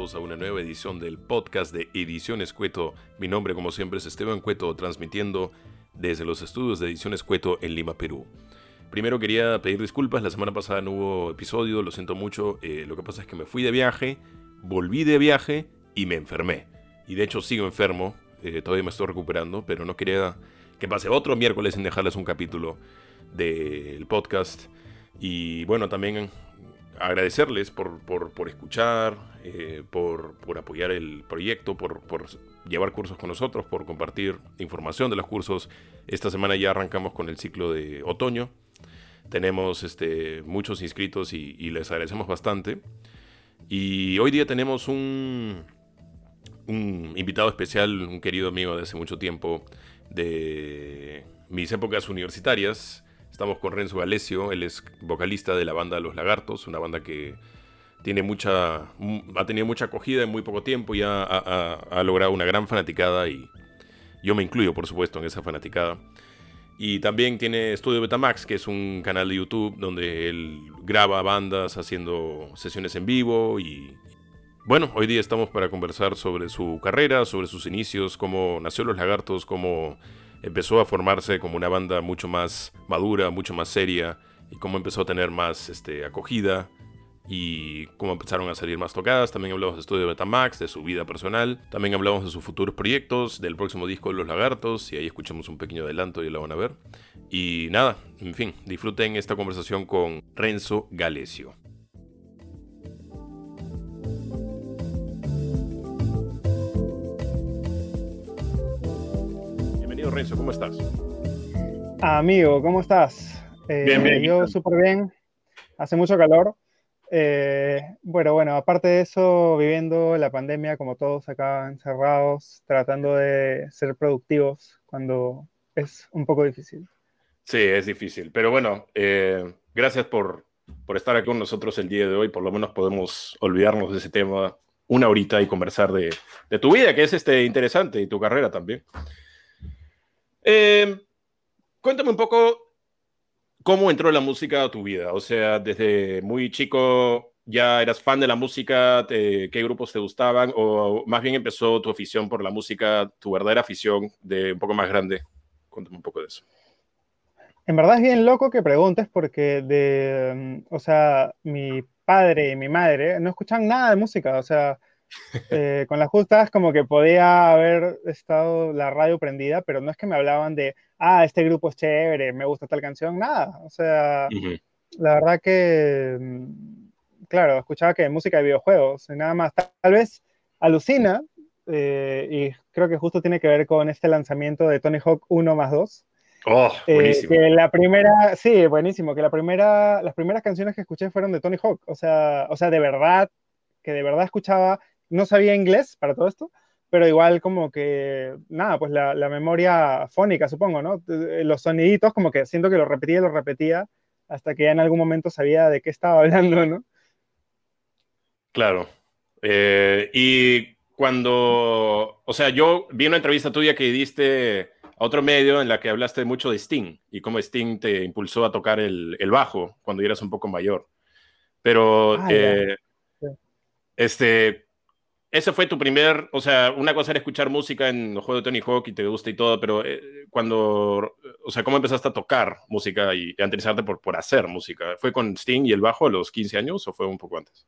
a una nueva edición del podcast de Ediciones Cueto. Mi nombre, como siempre, es Esteban Cueto, transmitiendo desde los estudios de Ediciones Cueto en Lima, Perú. Primero quería pedir disculpas, la semana pasada no hubo episodio, lo siento mucho. Eh, lo que pasa es que me fui de viaje, volví de viaje y me enfermé. Y de hecho sigo enfermo, eh, todavía me estoy recuperando, pero no quería que pase otro miércoles sin dejarles un capítulo del podcast. Y bueno, también agradecerles por, por, escuchar, eh, por, por, apoyar el proyecto, por, por, llevar cursos con nosotros, por compartir información de los cursos. Esta semana ya arrancamos con el ciclo de otoño. Tenemos este, muchos inscritos y, les agradecemos bastante. Y hoy día tenemos un, un invitado especial, un querido amigo de hace mucho tiempo, de mis épocas universitarias. Estamos con Renzo Galesio, él es vocalista de la banda Los Lagartos, una banda que tiene mucha, ha tenido mucha acogida en muy poco tiempo y ha, logrado una gran fanaticada y yo me incluyo por supuesto en esa fanaticada. Y también tiene Studio Betamax, que es un canal de YouTube donde él graba bandas haciendo sesiones en vivo y bueno, hoy día estamos para conversar sobre su carrera, sobre sus inicios, cómo nació Los Lagartos, cómo empezó a formarse como una banda mucho más madura, mucho más seria, y cómo empezó a tener más este, acogida y cómo empezaron a salir más tocadas. También hablamos de estudio de Betamax, de su vida personal. También hablamos de sus futuros proyectos, del próximo disco de Los Lagartos, y ahí escuchamos un pequeño adelanto y lo van a ver. Y nada, en fin, disfruten esta conversación con Renzo Galesio. Renzo, ¿cómo estás? Amigo, ¿cómo estás? Eh, bien, bien. Yo súper bien. Hace mucho calor. Eh, bueno, bueno, aparte de eso, viviendo la pandemia como todos acá encerrados, tratando de ser productivos cuando es un poco difícil. Sí, es difícil. Pero bueno, eh, gracias por, por estar aquí con nosotros el día de hoy. Por lo menos podemos olvidarnos de ese tema una horita y conversar de, de tu vida, que es este, interesante, y tu carrera también. Eh, cuéntame un poco cómo entró la música a tu vida. O sea, desde muy chico ya eras fan de la música, qué grupos te gustaban, o más bien empezó tu afición por la música, tu verdadera afición de un poco más grande. Cuéntame un poco de eso. En verdad es bien loco que preguntes porque de, mm, o sea, mi padre y mi madre no escuchan nada de música, o sea, eh, con las justas como que podía haber estado la radio prendida, pero no es que me hablaban de, ah, este grupo es chévere, me gusta tal canción, nada. O sea, la verdad que, mm, claro, escuchaba que música de videojuegos, y nada más. Tal, vez alucina, eh, y creo que justo tiene que ver con este lanzamiento de Tony Hawk 1 más 2. Oh, eh, buenísimo. que la primera, sí, buenísimo, que la primera, las primeras canciones que escuché fueron de Tony Hawk, o sea, o sea, de verdad, que de verdad escuchaba no sabía inglés para todo esto, pero igual como que, nada, pues la, memoria fónica, supongo, ¿no? Eh, los soniditos, como que siento que lo repetía y lo repetía hasta que ya en algún momento sabía de qué estaba hablando, ¿no? Claro. Eh, y cuando, o sea, yo vi una entrevista tuya que diste a otro medio en la que hablaste mucho de Sting y cómo Sting te impulsó a tocar el, bajo cuando eras un poco mayor. Pero, ah, eh, este, ese fue tu primer, o sea, una cosa era escuchar música en los juegos de Tony Hawk y te gusta y todo, pero eh, cuando, o sea, ¿cómo empezaste a tocar música y a interesarte por, por hacer música? ¿Fue con Sting y el bajo a los 15 años o fue un poco antes?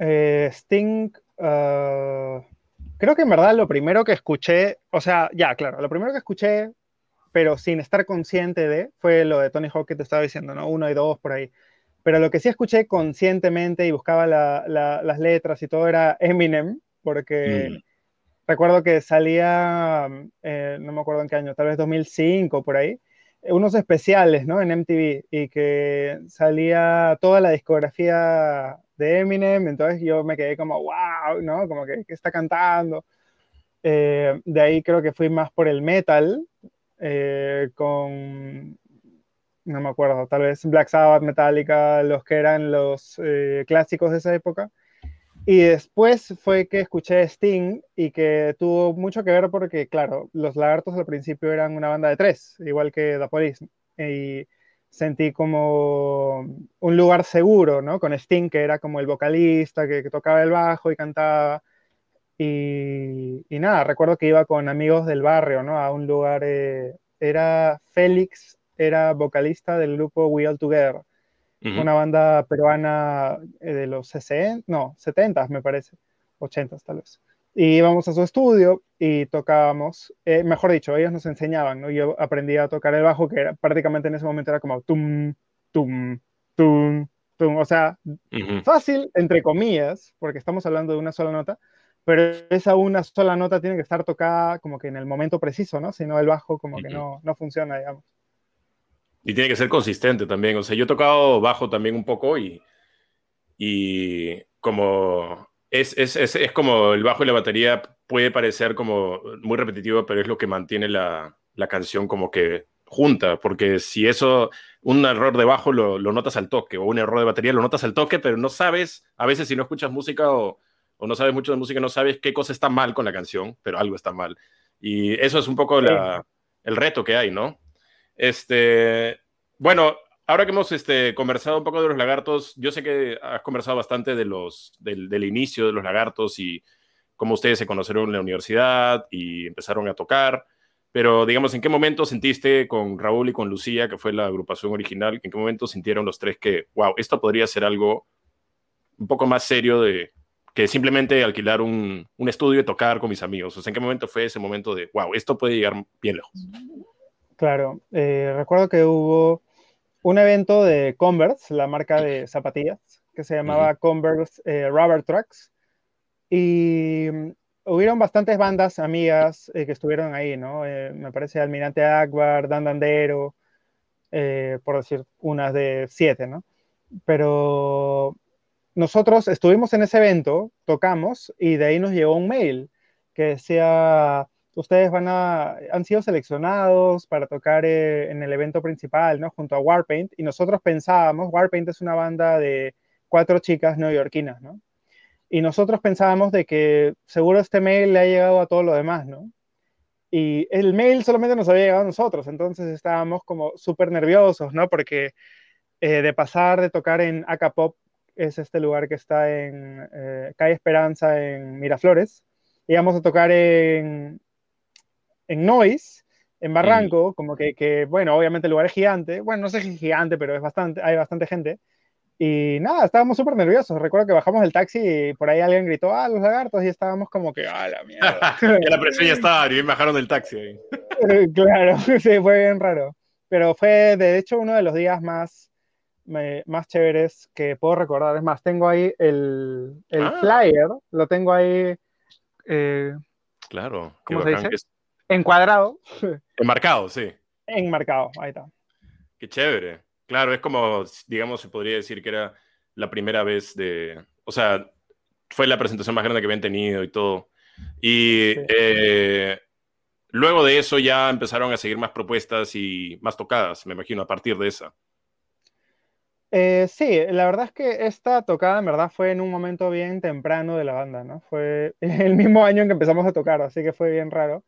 Eh, Sting, ah, creo que en verdad lo primero que escuché, o sea, ya, claro, lo primero que escuché, pero sin estar consciente de, fue lo de Tony Hawk que te estaba diciendo, ¿no? Uno y dos por ahí. Pero lo que sí escuché conscientemente y buscaba las letras y todo era Eminem, porque mm. recuerdo que salía, eh, no me acuerdo en qué año, tal vez 2005 por ahí, unos especiales, ¿no? En MTV y que salía toda la discografía de Eminem, entonces yo me quedé como, wow, ¿no? Como que, está cantando. Eh, de ahí creo que fui más por el metal, eh, con no me acuerdo, tal vez Black Sabbath, Metallica, los que eran los eh, clásicos de esa época. Y después fue que escuché Sting y que tuvo mucho que ver porque, claro, los Lagartos al principio eran una banda de tres, igual que The Police. Y sentí como un lugar seguro, ¿no? Con Sting, que era como el vocalista, que, tocaba el bajo y cantaba. Y, nada, recuerdo que iba con amigos del barrio, ¿no? A un lugar, eh, era Félix, era vocalista del grupo We All Together, una banda peruana eh, de los 60, no, 70 me parece, 80 tal vez. Y íbamos a su estudio y tocábamos, eh, mejor dicho, ellos nos enseñaban, ¿no? Yo aprendí a tocar el bajo, que era, prácticamente en ese momento era como tum, tum, tum, tum. O sea, fácil, entre comillas, porque estamos hablando de una sola nota, pero esa una sola nota tiene que estar tocada como que en el momento preciso, ¿no? Si no, el bajo como que no, no funciona, digamos. Y tiene que ser consistente también. O sea, yo he tocado bajo también un poco y, y como es, es, es, es, como el bajo y la batería puede parecer como muy repetitivo, pero es lo que mantiene la, la canción como que junta, porque si eso, un error de bajo lo, lo, notas al toque, o un error de batería lo notas al toque, pero no sabes, a veces si no escuchas música o, o no sabes mucho de música, no sabes qué cosa está mal con la canción, pero algo está mal. Y eso es un poco la, el reto que hay, ¿no? Este, bueno, ahora que hemos este, conversado un poco de los lagartos, yo sé que has conversado bastante de los, del, inicio de los lagartos y cómo ustedes se conocieron en la universidad y empezaron a tocar, pero digamos, ¿en qué momento sentiste con Raúl y con Lucía, que fue la agrupación original, en qué momento sintieron los tres que, wow, esto podría ser algo un poco más serio de que simplemente alquilar un, un estudio y tocar con mis amigos? O sea, ¿en qué momento fue ese momento de, wow, esto puede llegar bien lejos? Claro, eh, recuerdo que hubo un evento de Converse, la marca de zapatillas, que se llamaba Converse eh, Rubber Trucks. Y mm, hubieron bastantes bandas amigas eh, que estuvieron ahí, ¿no? Eh, me parece Almirante Akbar, Dan Dandero, por decir unas de siete, ¿no? Pero nosotros estuvimos en ese evento, tocamos y de ahí nos llegó un mail que decía ustedes van a, han sido seleccionados para tocar eh, en el evento principal, ¿no? Junto a Warpaint, y nosotros pensábamos, Warpaint es una banda de cuatro chicas neoyorquinas, ¿no? Y nosotros pensábamos de que seguro este mail le ha llegado a todo lo demás, ¿no? Y el mail solamente nos había llegado a nosotros, entonces estábamos como súper nerviosos, ¿no? Porque eh, de pasar de tocar en Acapop, es este lugar que está en eh, Calle Esperanza, en Miraflores, íbamos a tocar en, en Noise, en Barranco, como que, que, bueno, obviamente el lugar es gigante, bueno, no sé si es gigante, pero es bastante, hay bastante gente. Y nada, estábamos súper nerviosos. Recuerdo que bajamos del taxi y por ahí alguien gritó, ah, los lagartos, y estábamos como que, ah, la mierda. la presión ya estaba, y bajaron del taxi. Ahí. claro, sí, fue bien raro. Pero fue, de hecho, uno de los días más, más chéveres que puedo recordar. Es más, tengo ahí el, el ah. flyer, lo tengo ahí. Eh, claro, ¿cómo se dice? Encuadrado. Enmarcado, sí. Enmarcado, ahí está. Qué chévere. Claro, es como, digamos, se podría decir que era la primera vez de, o sea, fue la presentación más grande que habían tenido y todo. Y eh, luego de eso ya empezaron a seguir más propuestas y más tocadas, me imagino, a partir de esa. Eh, sí, la verdad es que esta tocada en verdad fue en un momento bien temprano de la banda, ¿no? Fue el mismo año en que empezamos a tocar, así que fue bien raro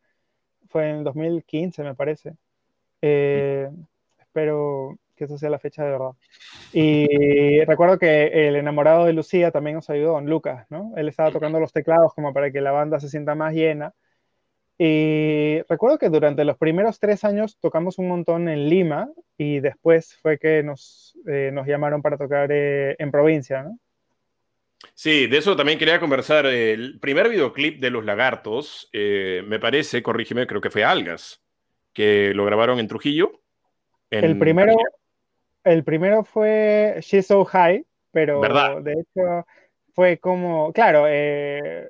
fue en 2015, me parece. Eh, espero que eso sea la fecha de verdad. Y recuerdo que el enamorado de Lucía también nos ayudó, don Lucas, ¿no? Él estaba tocando los teclados como para que la banda se sienta más llena. Y recuerdo que durante los primeros tres años tocamos un montón en Lima y después fue que nos, eh, nos llamaron para tocar eh, en provincia, ¿no? Sí, de eso también quería conversar. El primer videoclip de Los Lagartos, eh, me parece, corrígeme, creo que fue Algas, que lo grabaron en Trujillo. el, primero, el primero fue She's So High, pero de hecho fue como, claro, eh,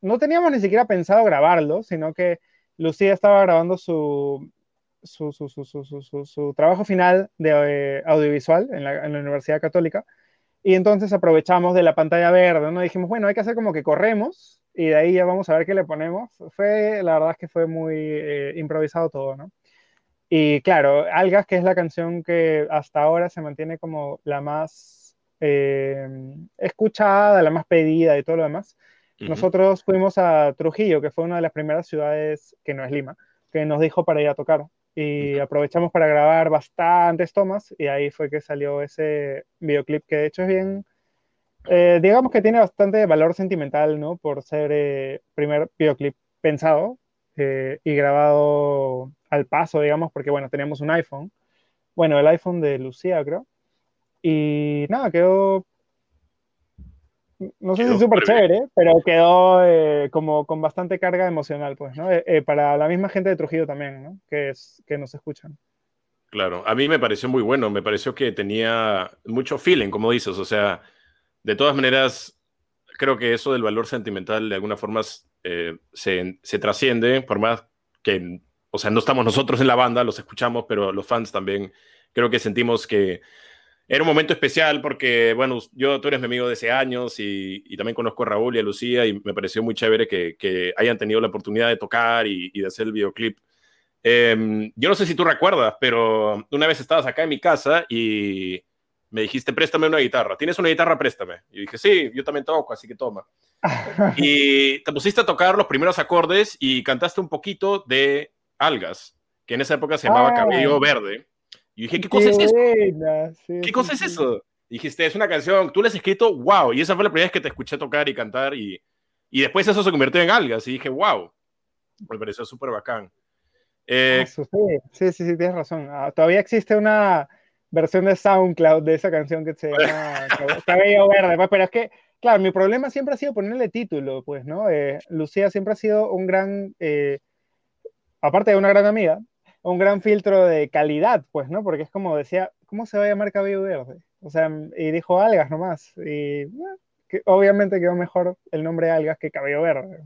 no teníamos ni siquiera pensado grabarlo, sino que Lucía estaba grabando su, su, su, su trabajo final de eh, audiovisual en la, en la Universidad Católica y entonces aprovechamos de la pantalla verde, ¿no? Dijimos, bueno, hay que hacer como que corremos y de ahí ya vamos a ver qué le ponemos. Fue, la verdad es que fue muy eh, improvisado todo, ¿no? Y claro, Algas, que es la canción que hasta ahora se mantiene como la más eh, escuchada, la más pedida y todo lo demás. Nosotros fuimos a Trujillo, que fue una de las primeras ciudades, que no es Lima, que nos dijo para ir a tocar. Y aprovechamos para grabar bastantes tomas y ahí fue que salió ese videoclip que de hecho es bien, eh, digamos que tiene bastante valor sentimental, ¿no? Por ser el primer videoclip pensado y grabado al paso, digamos, porque bueno, teníamos un iPhone, bueno, el iPhone de Lucía creo, y nada, quedó no sé si es súper chévere, pero quedó eh, como con bastante carga emocional, pues, ¿no? Eh, eh, para la misma gente de Trujillo también, ¿no? Que, es, que nos escuchan. Claro, a mí me pareció muy bueno, me pareció que tenía mucho feeling, como dices, o sea, de todas maneras, creo que eso del valor sentimental de alguna forma se, se trasciende, por más que, o sea, no estamos nosotros en la banda, los escuchamos, pero los fans también creo que sentimos que era un momento especial porque, bueno, yo, tú eres mi amigo de hace años y, también conozco a Raúl y a Lucía y me pareció muy chévere que, hayan tenido la oportunidad de tocar y, de hacer el videoclip. Em, yo no sé si tú recuerdas, pero una vez estabas acá en mi casa y me dijiste, préstame una guitarra. ¿Tienes una guitarra? Préstame. Y dije, sí, yo también toco, así que toma. y te pusiste a tocar los primeros acordes y cantaste un poquito de Algas, que en esa época se llamaba Cabello Verde. Y dije, ¿qué cosa es eso? ¿Qué cosa es eso? dijiste, es una canción, tú la has escrito, wow. Y esa fue la primera vez que te escuché tocar y cantar. Y, y después eso se convirtió en algas. Y dije, wow. Me pareció súper bacán. Eh, sí, sí, sí, tienes razón. Ah, todavía existe una versión de SoundCloud de esa canción que se llama Cabello Verde. Pues, pero es que, claro, mi problema siempre ha sido ponerle título, pues, ¿no? Eh, Lucía siempre ha sido un gran, eh, aparte de una gran amiga, un gran filtro de calidad, pues, ¿no? Porque es como decía, ¿cómo se va a llamar cabello verde? O sea, y dijo algas nomás. Y que obviamente quedó mejor el nombre algas que cabello verde.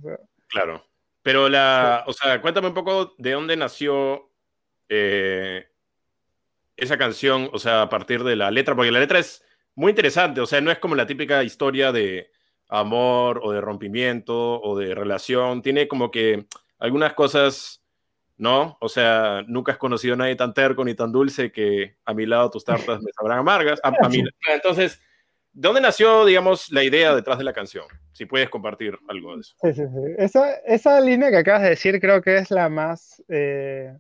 Claro. Pero la, o sea, cuéntame un poco de dónde nació eh, esa canción, o sea, a partir de la letra, porque la letra es muy interesante, o sea, no es como la típica historia de amor o de rompimiento o de relación, tiene como que algunas cosas ¿no? O sea, nunca has conocido a nadie tan terco ni tan dulce que a mi lado tus tartas me sabrán amargas. Entonces, ¿de dónde nació, digamos, la idea detrás de la canción? Si puedes compartir algo de eso. Sí, sí, sí. Esa, esa línea que acabas de decir creo que es la más... Eh,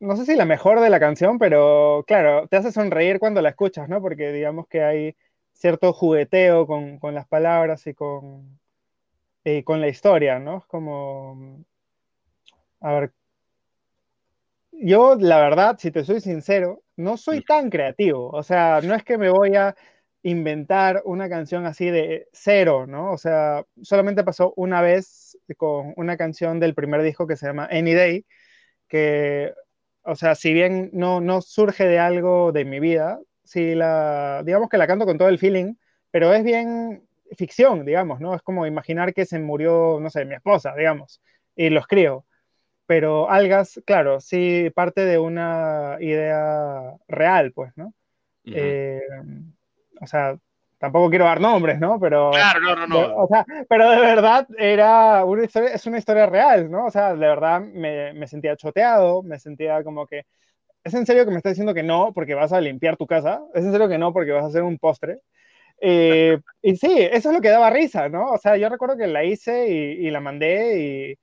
no sé si la mejor de la canción, pero claro, te hace sonreír cuando la escuchas, ¿no? Porque digamos que hay cierto jugueteo con, con las palabras y con, y con la historia, ¿no? Es como a ver, yo la verdad, si te soy sincero, no soy tan creativo. O sea, no es que me voy a inventar una canción así de cero, ¿no? O sea, solamente pasó una vez con una canción del primer disco que se llama Any Day, que, o sea, si bien no, no surge de algo de mi vida, si la, digamos que la canto con todo el feeling, pero es bien ficción, digamos, ¿no? Es como imaginar que se murió, no sé, mi esposa, digamos, y lo escribo pero algas, claro, sí parte de una idea real, pues, ¿no? Eh, o sea, tampoco quiero dar nombres, ¿no? Pero, claro, no, no, no. o sea, pero de verdad era una historia, es una historia real, ¿no? O sea, de verdad me, me sentía choteado, me sentía como que, ¿es en serio que me estás diciendo que no porque vas a limpiar tu casa? ¿Es en serio que no porque vas a hacer un postre? Eh, y sí, eso es lo que daba risa, ¿no? O sea, yo recuerdo que la hice y, y la mandé y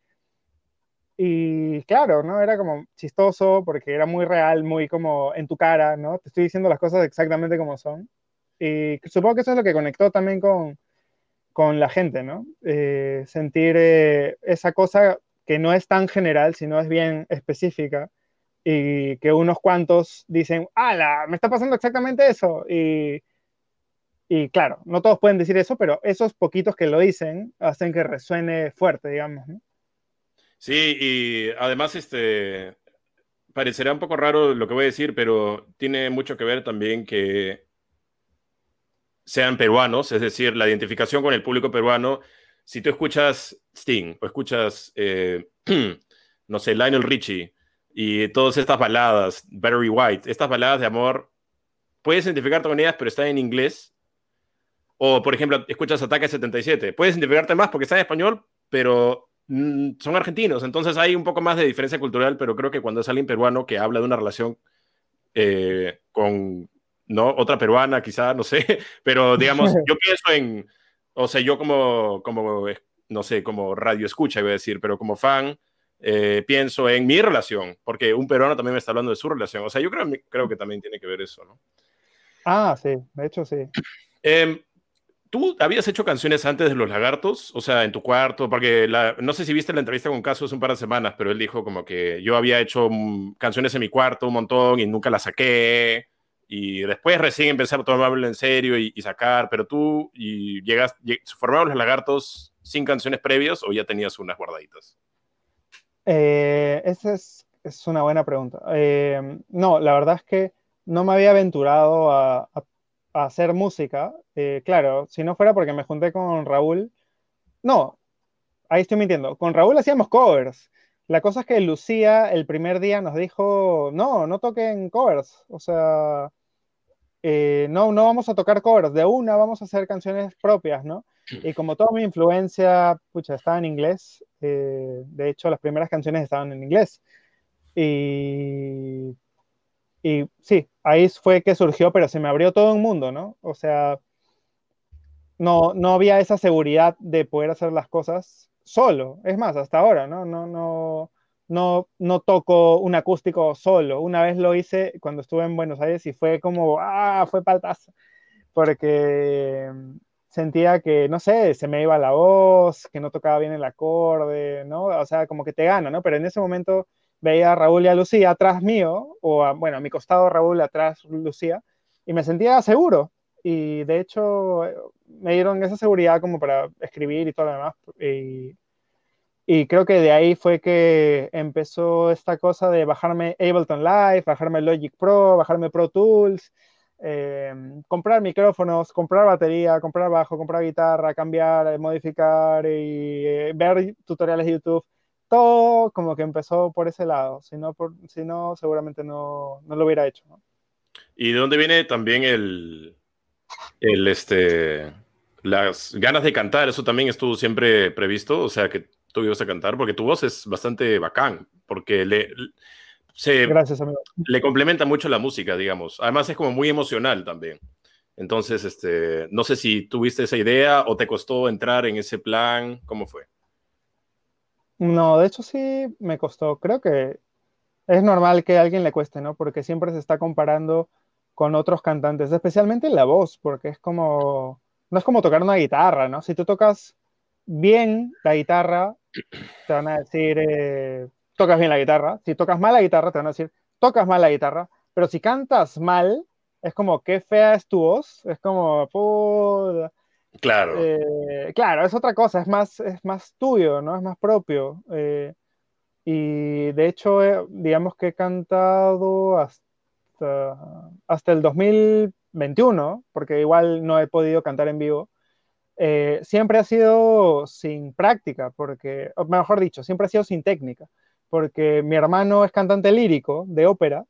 y claro, ¿no? Era como chistoso porque era muy real, muy como en tu cara, ¿no? Te estoy diciendo las cosas exactamente como son. Y supongo que eso es lo que conectó también con, con la gente, ¿no? Eh, sentir eh, esa cosa que no es tan general, sino es bien específica y que unos cuantos dicen, ¡ala! Me está pasando exactamente eso. Y, y claro, no todos pueden decir eso, pero esos poquitos que lo dicen hacen que resuene fuerte, digamos. Sí, y además, este, parecerá un poco raro lo que voy a decir, pero tiene mucho que ver también que sean peruanos, es decir, la identificación con el público peruano. Si tú escuchas Sting o escuchas, eh, no sé, Lionel Richie y todas estas baladas, Battery White, estas baladas de amor, puedes identificarte con ellas, pero están en inglés. O, por ejemplo, escuchas Ataque 77, puedes identificarte más porque está en español, pero son argentinos, entonces hay un poco más de diferencia cultural, pero creo que cuando es alguien peruano que habla de una relación eh, con ¿no? otra peruana, quizá, no sé, pero digamos, yo pienso en, o sea, yo como, como no sé, como radio escucha, iba a decir, pero como fan, eh, pienso en mi relación, porque un peruano también me está hablando de su relación. O sea, yo creo, creo que también tiene que ver eso, ¿no? Ah, sí, de hecho sí. Em, ¿Tú habías hecho canciones antes de Los Lagartos? O sea, en tu cuarto, porque no sé si viste la entrevista con Caso hace un par de semanas, pero él dijo como que yo había hecho mm, canciones en mi cuarto un montón y nunca las saqué. Y después recién empecé a tomarlo en serio y, sacar, pero tú y llegas, ¿formaron Los Lagartos sin canciones previas o ya tenías unas guardaditas? Eh, esa es, es, una buena pregunta. Eh, no, la verdad es que no me había aventurado a, hacer música. Eh, claro, si no fuera porque me junté con Raúl. No, ahí estoy mintiendo. Con Raúl hacíamos covers. La cosa es que Lucía el primer día nos dijo, no, no toquen covers. O sea, eh, no, no vamos a tocar covers. De una vamos a hacer canciones propias, ¿no? Y como toda mi influencia, pucha, estaba en inglés. Eh, de hecho, las primeras canciones estaban en inglés. Y y sí, ahí fue que surgió, pero se me abrió todo un mundo, ¿no? O sea, no, no había esa seguridad de poder hacer las cosas solo. Es más, hasta ahora, ¿no? No, no, no, no toco un acústico solo. Una vez lo hice cuando estuve en Buenos Aires y fue como, ah, fue paltazo. Porque sentía que, no sé, se me iba la voz, que no tocaba bien el acorde, ¿no? O sea, como que te gana, ¿no? Pero en ese momento veía a Raúl y a Lucía atrás mío, o bueno, a mi costado Raúl, atrás Lucía, y me sentía seguro. Y de hecho me dieron esa seguridad como para escribir y todo lo demás. Y, y creo que de ahí fue que empezó esta cosa de bajarme Ableton Live, bajarme Logic Pro, bajarme Pro Tools, eh, comprar micrófonos, comprar batería, comprar bajo, comprar guitarra, cambiar, modificar y eh, ver tutoriales de YouTube todo como que empezó por ese lado, si no, por, si no seguramente no, no, lo hubiera hecho. ¿Y de dónde viene también el, el, este, las ganas de cantar? ¿Eso también estuvo siempre previsto? O sea, que tú ibas a cantar, porque tu voz es bastante bacán, porque le, se, Gracias, amigo. le complementa mucho la música, digamos. Además es como muy emocional también. Entonces, este, no sé si tuviste esa idea o te costó entrar en ese plan, ¿cómo fue? No, de hecho sí me costó. Creo que es normal que a alguien le cueste, ¿no? Porque siempre se está comparando con otros cantantes, especialmente la voz, porque es como, no es como tocar una guitarra, ¿no? Si tú tocas bien la guitarra, te van a decir, eh, tocas bien la guitarra. Si tocas mal la guitarra, te van a decir, tocas mal la guitarra. Pero si cantas mal, es como, qué fea es tu voz. Es como, Claro. Eh, claro, es otra cosa, es más, es más tuyo, ¿no? Es más propio. Eh, y de hecho, eh, digamos que he cantado hasta, hasta el 2021, porque igual no he podido cantar en vivo. siempre ha sido sin práctica, porque, o mejor dicho, siempre ha sido sin técnica, porque mi hermano es cantante lírico de ópera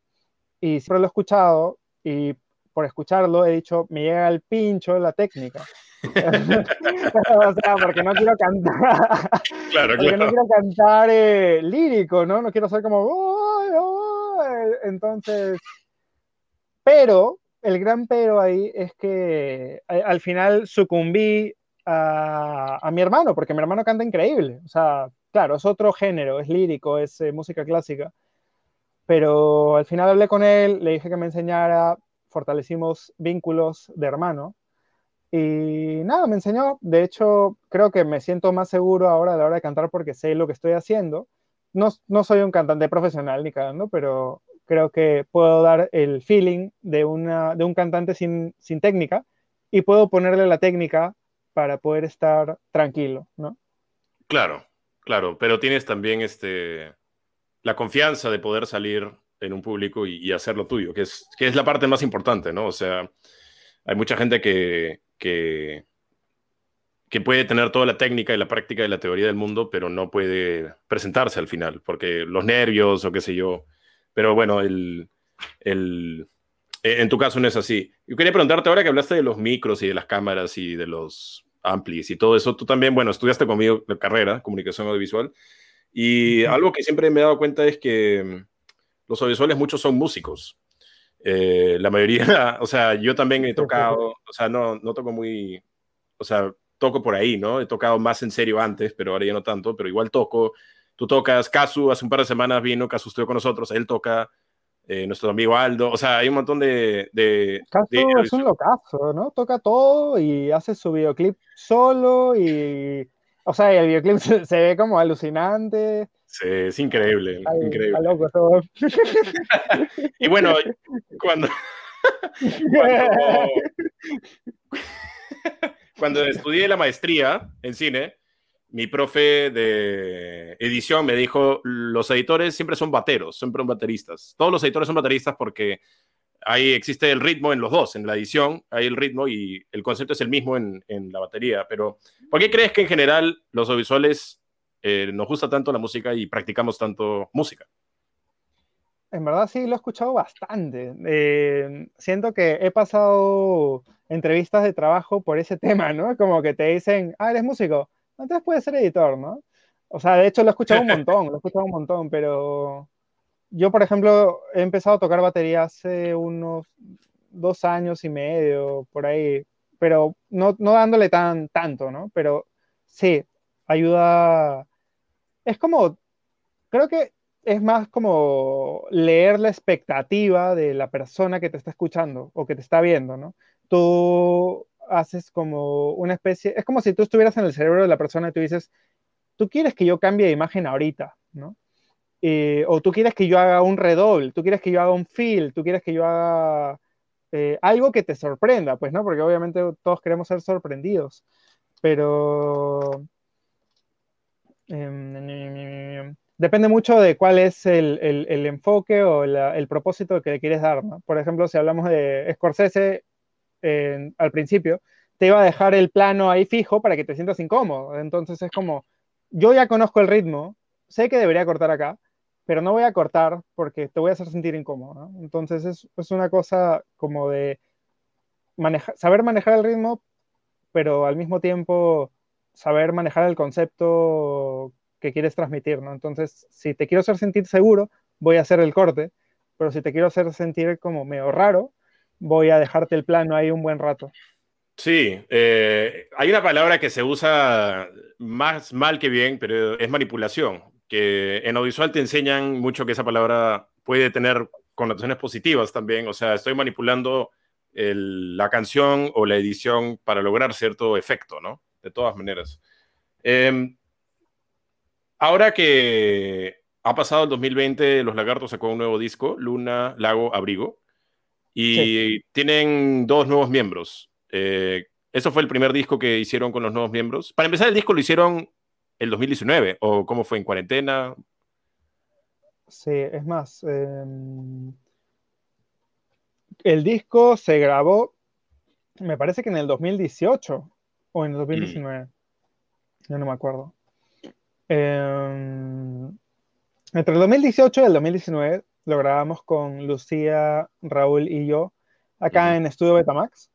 y siempre lo he escuchado y por escucharlo he dicho, me llega el pincho la técnica. o sea, porque no quiero cantar. Claro, porque no quiero cantar eh, lírico, ¿no? No quiero ser como. Entonces. Pero, el gran pero ahí es que al final sucumbí a, a, mi hermano, porque mi hermano canta increíble. O sea, claro, es otro género, es lírico, es eh, música clásica. Pero al final hablé con él, le dije que me enseñara, fortalecimos vínculos de hermano y nada, me enseñó. De hecho, creo que me siento más seguro ahora a la hora de cantar porque sé lo que estoy haciendo. No, no soy un cantante profesional ni cagando, pero creo que puedo dar el feeling de, una, de un cantante sin, sin técnica y puedo ponerle la técnica para poder estar tranquilo, ¿no? Claro, claro, pero tienes también este, la confianza de poder salir en un público y, y hacer lo tuyo, que es, que es la parte más importante, ¿no? O sea, hay mucha gente que, que, que puede tener toda la técnica y la práctica y la teoría del mundo, pero no puede presentarse al final, porque los nervios o qué sé yo. Pero bueno, el, el, en tu caso no es así. Yo quería preguntarte ahora que hablaste de los micros y de las cámaras y de los amplis y todo eso, tú también, bueno, estudiaste conmigo la carrera, comunicación audiovisual, y algo que siempre me he dado cuenta es que los audiovisuales muchos son músicos. Eh, la mayoría, o sea, yo también he tocado, o sea, no, no toco muy, o sea, toco por ahí, ¿no? He tocado más en serio antes, pero ahora ya no tanto, pero igual toco. tú tocas, Casu, hace un par de semanas vino, Casu estuvo con nosotros, él toca, eh, nuestro amigo Aldo, o sea, hay un montón de... de, Casu es un locazo, ¿no? Toca todo y hace su videoclip solo y... O sea, el videoclip se, ve como alucinante. Sí, es increíble, increíble. Loco todo. y bueno, cuando, cuando estudié la maestría en cine, mi profe de edición me dijo, los editores siempre son bateros, siempre son bateristas. Todos los editores son bateristas porque ahí existe el ritmo en los dos, en la edición hay el ritmo y el concepto es el mismo en, la batería. Pero, ¿por qué crees que en general los audiovisuales eh, nos gusta tanto la música y practicamos tanto música? En verdad sí, lo he escuchado bastante. Eh, siento que he pasado entrevistas de trabajo por ese tema, ¿no? Como que te dicen, ah, eres músico entonces puede ser editor, ¿no? O sea, de hecho lo he escuchado un montón, lo he escuchado un montón, pero yo, por ejemplo, he empezado a tocar batería hace unos dos años y medio, por ahí, pero no, no dándole tan, tanto, ¿no? Pero sí, ayuda. Es como, creo que es más como leer la expectativa de la persona que te está escuchando o que te está viendo, ¿no? Tú haces como una especie, es como si tú estuvieras en el cerebro de la persona y tú dices, tú quieres que yo cambie de imagen ahorita, ¿no? Eh, o tú quieres que yo haga un redoble, tú quieres que yo haga un fill, tú quieres que yo haga eh, algo que te sorprenda, pues, ¿no? Porque obviamente todos queremos ser sorprendidos, pero em, depende mucho de cuál es el, enfoque o el propósito que le quieres dar, ¿no? Por ejemplo, si hablamos de Scorsese, al principio, te iba a dejar el plano ahí fijo para que te sientas incómodo. Entonces es como, yo ya conozco el ritmo, sé que debería cortar acá, pero no voy a cortar porque te voy a hacer sentir incómodo. Entonces es, es, una cosa como de saber manejar el ritmo, pero al mismo tiempo saber manejar el concepto que quieres transmitir. ¿no? Entonces, si te quiero hacer sentir seguro, voy a hacer el corte, pero si te quiero hacer sentir como medio raro, voy a dejarte el plano ahí un buen rato. Sí, eh, hay una palabra que se usa más mal que bien, pero es manipulación, que en audiovisual te enseñan mucho que esa palabra puede tener connotaciones positivas también, o sea, estoy manipulando la canción o la edición para lograr cierto efecto, ¿no? De todas maneras. Em, ahora que ha pasado el 2020, Los Lagartos sacó un nuevo disco, Luna, Lago, Abrigo. Y tienen dos nuevos miembros. Eh, ¿Eso fue el primer disco que hicieron con los nuevos miembros? Para empezar, el disco lo hicieron el 2019, o cómo fue en cuarentena. Sí, es más, em, el disco se grabó, me parece que en el 2018 o en el 2019, mm. yo no me acuerdo. Em, entre el 2018 y el 2019 lo grabamos con Lucía, Raúl y yo acá en Estudio Betamax.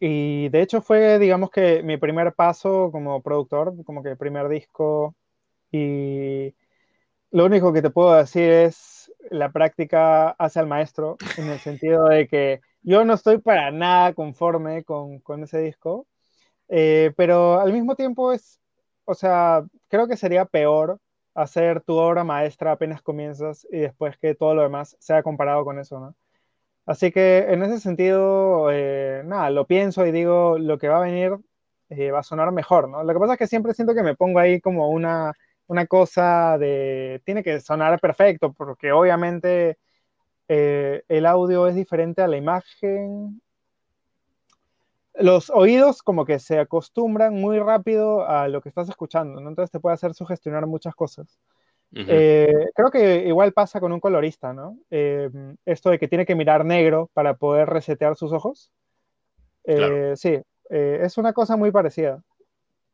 Y de hecho fue, digamos que mi primer paso como productor, como que primer disco. Y lo único que te puedo decir es la práctica hace al maestro, en el sentido de que yo no estoy para nada conforme con, con ese disco, eh, pero al mismo tiempo es, o sea, creo que sería peor hacer tu obra maestra apenas comienzas y después que todo lo demás sea comparado con eso, ¿no? Así que en ese sentido, eh, nada, lo pienso y digo, lo que va a venir eh, va a sonar mejor, ¿no? Lo que pasa es que siempre siento que me pongo ahí como una, una cosa de, tiene que sonar perfecto, porque obviamente eh, el audio es diferente a la imagen los oídos como que se acostumbran muy rápido a lo que estás escuchando, ¿no? Entonces te puede hacer sugestionar muchas cosas. Eh, creo que igual pasa con un colorista, ¿no? Eh, esto de que tiene que mirar negro para poder resetear sus ojos. Sí, es una cosa muy parecida.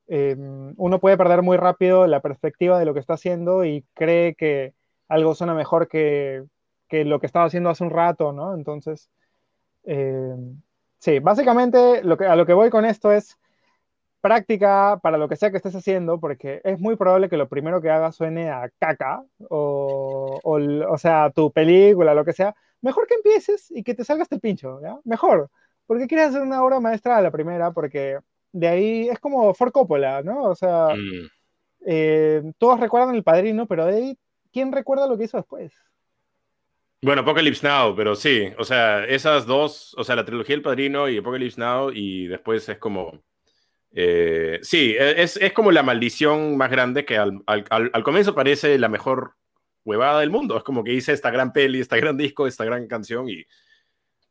uno puede perder muy rápido la perspectiva de lo que está haciendo y cree que algo suena mejor que, que lo que estaba haciendo hace un rato, ¿no? Entonces, Sí, básicamente lo que, a lo que voy con esto es práctica para lo que sea que estés haciendo, porque es muy probable que lo primero que hagas suene a caca, o, o, sea, tu película, lo que sea. Mejor que empieces y que te salgas el pincho, ¿ya? Mejor, porque quieres hacer una obra maestra a la primera, porque de ahí es como For Coppola, ¿no? O sea, mm. eh, todos recuerdan El Padrino, pero ahí, ¿quién recuerda lo que hizo después? Bueno, Apocalypse Now, pero sí, o sea, esas dos, o sea, la trilogía El Padrino y Apocalypse Now, y después es como, eh, sí, e, es, es, como la maldición más grande que al, al, al, comienzo parece la mejor huevada del mundo, es como que hice esta gran peli, esta gran disco, esta gran canción, y,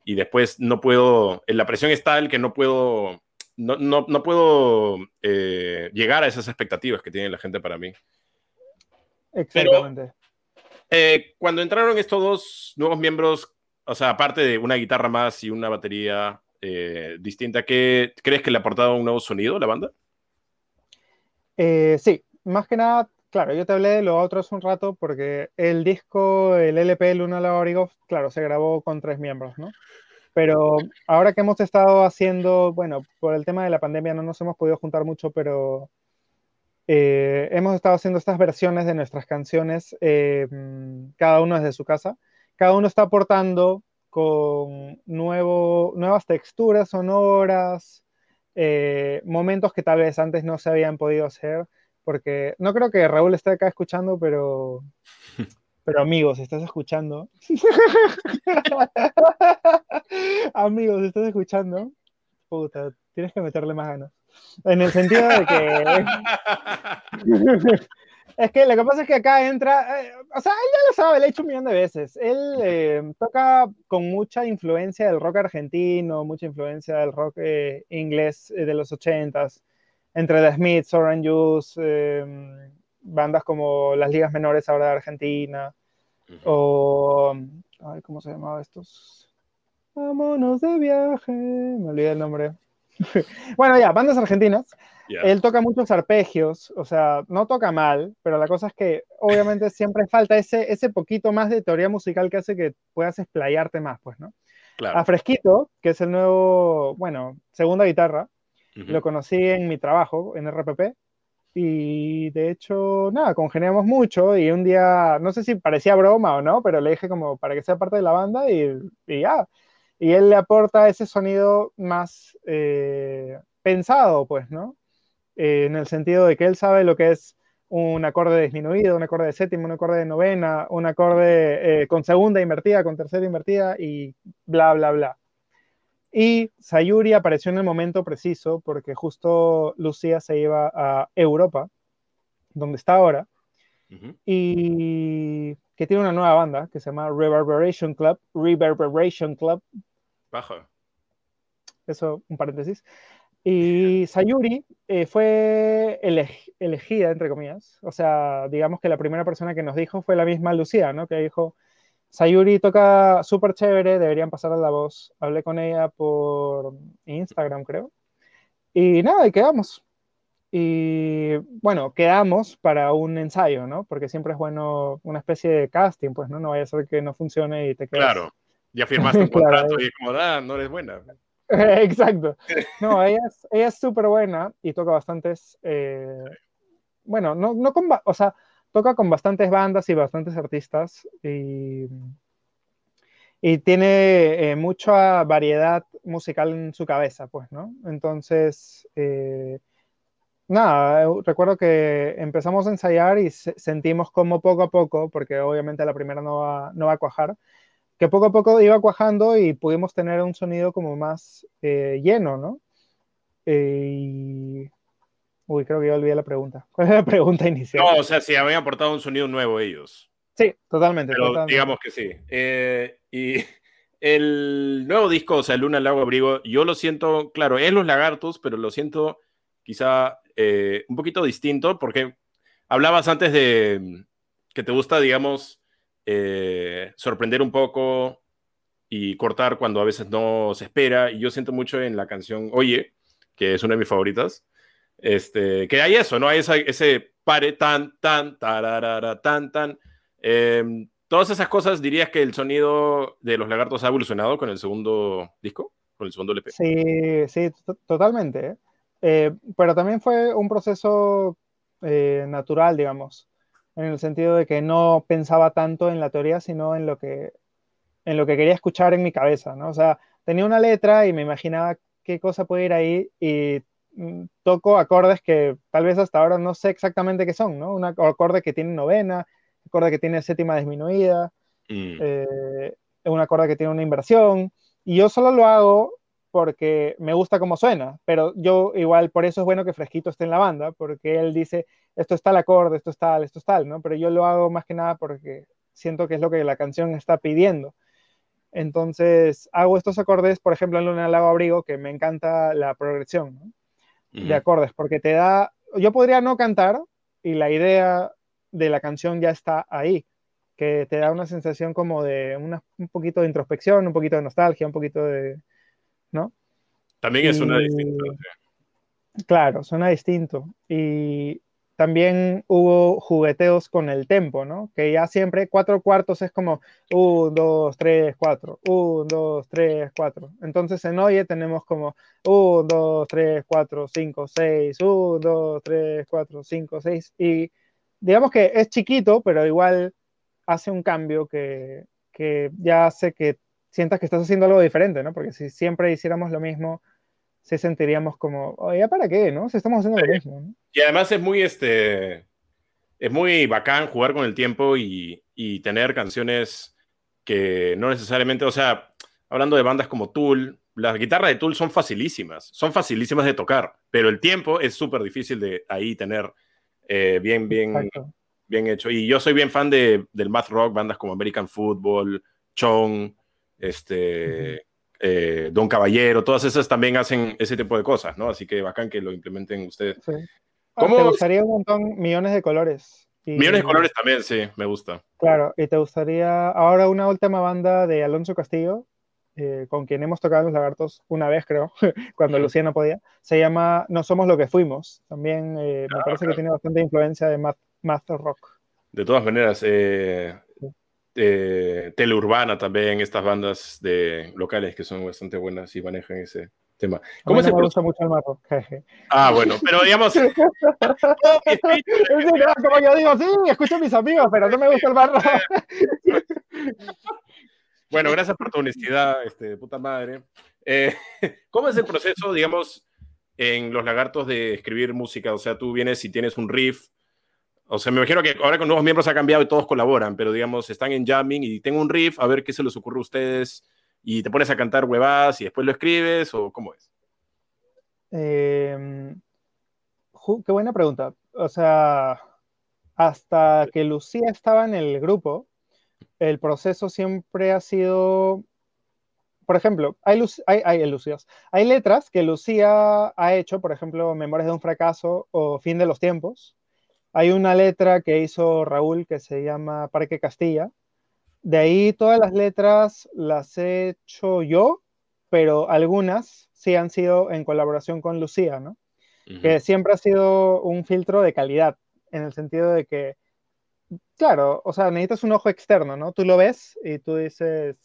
y después no puedo, la presión es tal que no puedo, no, no, no puedo eh, llegar a esas expectativas que tiene la gente para mí. Exactamente. Pero, eh, cuando entraron estos dos nuevos miembros, o sea, aparte de una guitarra más y una batería eh, distinta, ¿qué crees que le ha aportado un nuevo sonido a la banda? Eh, sí, más que nada, claro, yo te hablé de lo otro hace un rato porque el disco, el LP Luna Laborigo, claro, se grabó con tres miembros, ¿no? Pero ahora que hemos estado haciendo, bueno, por el tema de la pandemia no nos hemos podido juntar mucho, pero eh, hemos estado haciendo estas versiones de nuestras canciones, eh, cada uno desde su casa. Cada uno está aportando con nuevo, nuevas texturas sonoras, eh, momentos que tal vez antes no se habían podido hacer, porque no creo que Raúl esté acá escuchando, pero, pero amigos, ¿estás escuchando? amigos, ¿estás escuchando? Puta, tienes que meterle más ganas. En el sentido de que. es que lo que pasa es que acá entra. Eh, o sea, él ya lo sabe, le he hecho un millón de veces. Él eh, toca con mucha influencia del rock argentino, mucha influencia del rock eh, inglés de los ochentas, entre The Smiths, Orange Juice, bandas como las ligas menores ahora de Argentina, uh -huh. o. Ay, ¿Cómo se llamaba estos? Vámonos de viaje. Me olvidé el nombre. bueno, ya, bandas argentinas. Yeah. Él toca muchos arpegios, o sea, no toca mal, pero la cosa es que obviamente siempre falta ese, ese poquito más de teoría musical que hace que puedas explayarte más, pues, ¿no? Claro. A Fresquito, que es el nuevo, bueno, segunda guitarra, uh -huh. lo conocí en mi trabajo, en RPP, y de hecho, nada, congeniamos mucho y un día, no sé si parecía broma o no, pero le dije como para que sea parte de la banda y, y ya y él le aporta ese sonido más eh, pensado, pues, ¿no? Eh, en el sentido de que él sabe lo que es un acorde disminuido, un acorde de séptima, un acorde de novena, un acorde eh, con segunda invertida, con tercera invertida y bla, bla, bla. Y Sayuri apareció en el momento preciso porque justo Lucía se iba a Europa, donde está ahora, uh -huh. y que tiene una nueva banda que se llama Reverberation Club, Reverberation Club. Baja. Eso, un paréntesis. Y Sayuri eh, fue eleg elegida, entre comillas. O sea, digamos que la primera persona que nos dijo fue la misma Lucía, ¿no? Que dijo, Sayuri toca súper chévere, deberían pasar a la voz. Hablé con ella por Instagram, creo. Y nada, y quedamos. Y bueno, quedamos para un ensayo, ¿no? Porque siempre es bueno una especie de casting, pues, ¿no? No vaya a ser que no funcione y te quedes. Claro, ya firmaste un contrato claro. y es como, ah, no eres buena. Exacto. No, ella es ella es súper buena y toca bastantes, eh, bueno, no, no con, o sea, toca con bastantes bandas y bastantes artistas y, y tiene eh, mucha variedad musical en su cabeza, pues, ¿no? Entonces, eh, nada, recuerdo que empezamos a ensayar y sentimos como poco a poco, porque obviamente la primera no va, no va a cuajar, que poco a poco iba cuajando y pudimos tener un sonido como más eh, lleno, ¿no? Eh, y... Uy, creo que ya olvidé la pregunta. ¿Cuál es la pregunta inicial? No, o sea, si habían aportado un sonido nuevo ellos. Sí, totalmente. Pero totalmente. digamos que sí. Eh, y el nuevo disco, o sea, Luna, Lago, Abrigo, yo lo siento, claro, es Los Lagartos, pero lo siento quizá eh, un poquito distinto, porque hablabas antes de que te gusta, digamos, eh, sorprender un poco y cortar cuando a veces no se espera. Y yo siento mucho en la canción Oye, que es una de mis favoritas, este, que hay eso, ¿no? Hay esa, ese pare tan, tan, tararara, tan, tan. Eh, todas esas cosas, ¿dirías que el sonido de los lagartos ha evolucionado con el segundo disco? Con el segundo LP. Sí, sí, totalmente. ¿eh? Eh, pero también fue un proceso eh, natural, digamos, en el sentido de que no pensaba tanto en la teoría, sino en lo que, en lo que quería escuchar en mi cabeza, ¿no? O sea, tenía una letra y me imaginaba qué cosa puede ir ahí y mm, toco acordes que tal vez hasta ahora no sé exactamente qué son, ¿no? Un acorde que tiene novena, un acorde que tiene séptima disminuida, mm. eh, un acorde que tiene una inversión, y yo solo lo hago porque me gusta cómo suena, pero yo igual por eso es bueno que Fresquito esté en la banda, porque él dice, esto está el acorde, esto es tal, esto es tal, ¿no? Pero yo lo hago más que nada porque siento que es lo que la canción está pidiendo. Entonces hago estos acordes, por ejemplo, en Luna Lago Abrigo, que me encanta la progresión de acordes, porque te da, yo podría no cantar y la idea de la canción ya está ahí, que te da una sensación como de un poquito de introspección, un poquito de nostalgia, un poquito de, ¿no? También es una distinta. Claro, suena distinto. Y también hubo jugueteos con el tempo, ¿no? Que ya siempre cuatro cuartos es como 1, 2, 3, 4, 1, 2, 3, 4. Entonces en Oye tenemos como 1, 2, 3, 4, 5, 6, 1, 2, 3, 4, 5, 6. Y digamos que es chiquito, pero igual hace un cambio que, que ya hace que sientas que estás haciendo algo diferente, ¿no? Porque si siempre hiciéramos lo mismo, se sentiríamos como, oye, ¿para qué? ¿No? Si estamos haciendo lo mismo. ¿no? Y además es muy, este, es muy bacán jugar con el tiempo y, y, tener canciones que no necesariamente, o sea, hablando de bandas como Tool, las guitarras de Tool son facilísimas, son facilísimas de tocar, pero el tiempo es súper difícil de ahí tener eh, bien, bien, bien hecho. Y yo soy bien fan de, del math rock, bandas como American Football, Chong, este... Eh, Don Caballero, todas esas también hacen ese tipo de cosas, ¿no? Así que bacán que lo implementen ustedes. Sí. Ah, ¿Cómo? Te gustaría un montón millones de colores. millones de colores también, sí, me gusta. Claro, y te gustaría ahora una última banda de Alonso Castillo, eh, con quien hemos tocado los lagartos una vez, creo, cuando Lucía no podía. Se llama No somos lo que fuimos. También eh, me ah, parece que tiene bastante influencia de math, rock. De todas maneras, eh, eh, teleurbana también, estas bandas de locales que son bastante buenas y manejan ese tema. ¿Cómo se me gusta mucho el marro. ah, bueno, pero digamos... como yo digo, sí, escucho a mis amigos, pero no me gusta el marro. bueno, gracias por tu honestidad, este, puta madre. Eh, ¿Cómo es el proceso, digamos, en los lagartos de escribir música? O sea, tú vienes y tienes un riff, o sea, me imagino que ahora con nuevos miembros ha cambiado y todos colaboran, pero digamos, están en jamming y tengo un riff, a ver qué se les ocurre a ustedes y te pones a cantar huevadas y después lo escribes o cómo es. Em, qué buena pregunta. O sea, hasta que Lucía estaba en el grupo, el proceso siempre ha sido, por ejemplo, hay, hay, hay, hay letras que Lucía ha hecho, por ejemplo, Memorias de un fracaso o Fin de los tiempos, hay una letra que hizo Raúl que se llama Parque Castilla. De ahí todas las letras las he hecho yo, pero algunas sí han sido en colaboración con Lucía, ¿no? Que siempre ha sido un filtro de calidad, en el sentido de que, claro, o sea, necesitas un ojo externo, ¿no? Tú lo ves y tú dices,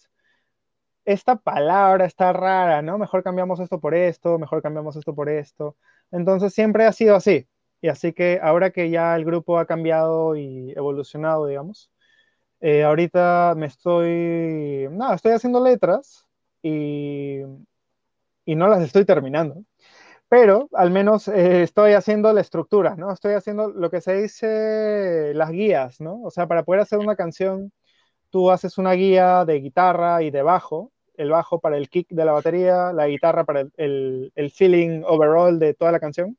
esta palabra está rara, ¿no? Mejor cambiamos esto por esto, mejor cambiamos esto por esto. Entonces siempre ha sido así. Y así que ahora que ya el grupo ha cambiado y evolucionado, digamos, eh, ahorita me estoy, nada, estoy haciendo letras y, y no las estoy terminando. Pero al menos eh, estoy haciendo la estructura, ¿no? Estoy haciendo lo que se dice las guías, ¿no? O sea, para poder hacer una canción, tú haces una guía de guitarra y de bajo, el bajo para el kick de la batería, la guitarra para el, el feeling overall de toda la canción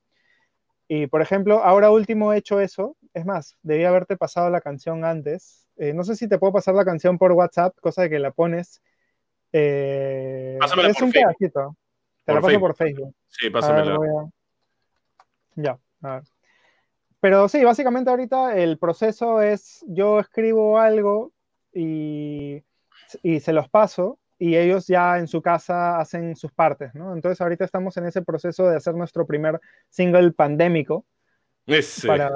y por ejemplo, ahora último he hecho eso. Es más, debía haberte pasado la canción antes. Eh, no sé si te puedo pasar la canción por WhatsApp, cosa de que la pones. Eh, pásamela es por un Facebook. pedacito. Te la paso por Facebook. Sí, pásamela. Ya, a ver. Pero sí, básicamente ahorita el proceso es yo escribo algo y, y se los paso y ellos ya en su casa hacen sus partes, ¿no? Entonces ahorita estamos en ese proceso de hacer nuestro primer single pandémico. Para,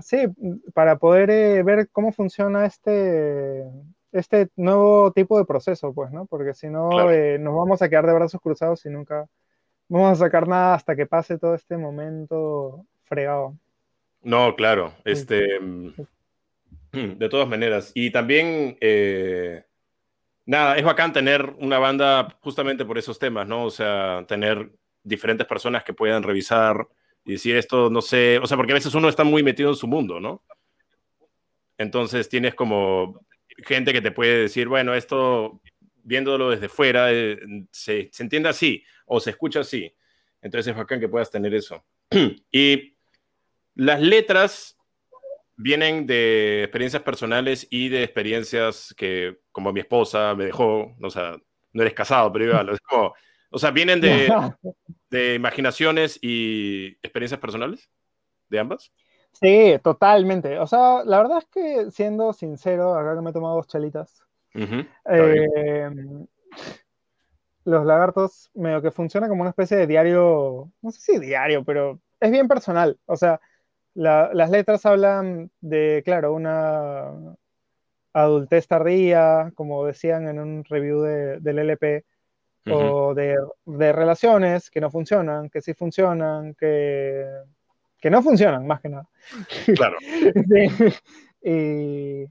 sí, para poder eh, ver cómo funciona este, este nuevo tipo de proceso, pues, ¿no? Porque si no, eh, nos vamos a quedar de brazos cruzados y nunca vamos a sacar nada hasta que pase todo este momento fregado. No, claro, este, mm, de todas maneras. Y también... Eh nada, es bacán tener una banda justamente por esos temas, ¿no? O sea, tener diferentes personas que puedan revisar y decir esto, no sé, o sea, porque a veces uno está muy metido en su mundo, ¿no? Entonces tienes como gente que te puede decir, bueno, esto viéndolo desde fuera eh, se, se, entiende así o se escucha así. Entonces es bacán que puedas tener eso. y las letras vienen de experiencias personales y de experiencias que, como mi esposa me dejó, o sea, no eres casado, pero igual, es como, o sea, vienen de, de imaginaciones y experiencias personales de ambas. Sí, totalmente. O sea, la verdad es que siendo sincero, acá que me he tomado dos chalitas, eh, los lagartos medio que funciona como una especie de diario, no sé si diario, pero es bien personal. O sea, las letras hablan de, claro, una adultez tardía, como decían en un review del LP, o de, de, relaciones que no funcionan, que sí funcionan, que, que no funcionan, más que nada. Claro. Y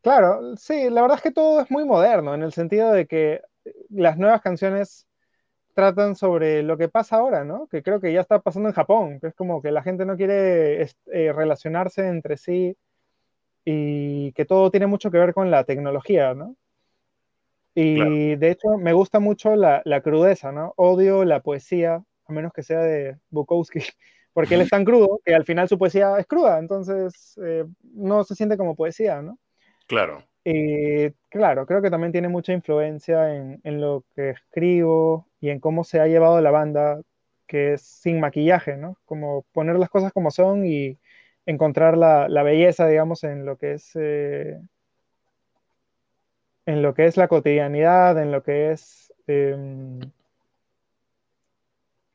claro, sí, la verdad es que todo es muy moderno, en el sentido de que las nuevas canciones tratan sobre lo que pasa ahora, ¿no? Que creo que ya está pasando en Japón, que es como que la gente no quiere eh, relacionarse entre sí y que todo tiene mucho que ver con la tecnología, ¿no? Y de hecho me gusta mucho la, crudeza, ¿no? Odio la poesía, a menos que sea de Bukowski, porque él es tan crudo que al final su poesía es cruda, entonces eh, no se siente como poesía, ¿no? Claro. Y claro, creo que también tiene mucha influencia en, lo que escribo y en cómo se ha llevado la banda, que es sin maquillaje, ¿no? Como poner las cosas como son y encontrar la, belleza, digamos, en lo que es eh, en lo que es la cotidianidad, en lo que es em, en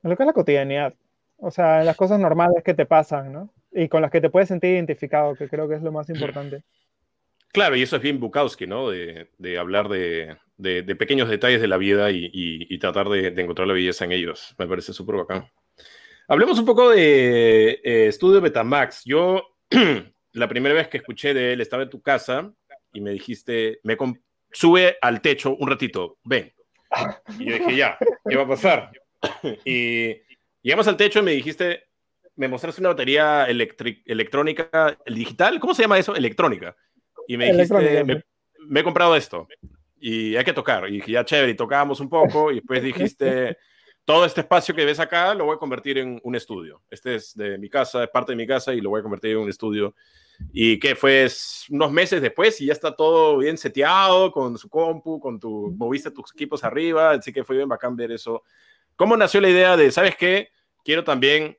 lo que es la cotidianidad. O sea, en las cosas normales que te pasan, ¿no? Y con las que te puedes sentir identificado, que creo que es lo más importante. Claro, y eso es bien Bukowski, ¿no? De, hablar de, pequeños detalles de la vida y, tratar de, encontrar la belleza en ellos. Me parece súper bacán. Hablemos un poco de eh, Estudio Betamax. Yo, la primera vez que escuché de él, estaba en tu casa y me dijiste, me, sube al techo un ratito, ven. Y yo dije, ya, ¿qué va a pasar? Y llegamos al techo y me dijiste, me mostraste una batería electrónica, el digital, ¿cómo se llama eso? Electrónica. Y me dijiste, me, he comprado esto y hay que tocar. Y dije, ya chévere, y tocábamos un poco y después dijiste, todo este espacio que ves acá lo voy a convertir en un estudio. Este es de mi casa, es parte de mi casa y lo voy a convertir en un estudio y que fue unos meses después y ya está todo bien seteado con su compu, con tu, moviste tus equipos arriba, así que fue bien bacán ver eso. ¿Cómo nació la idea de, sabes qué? Quiero también,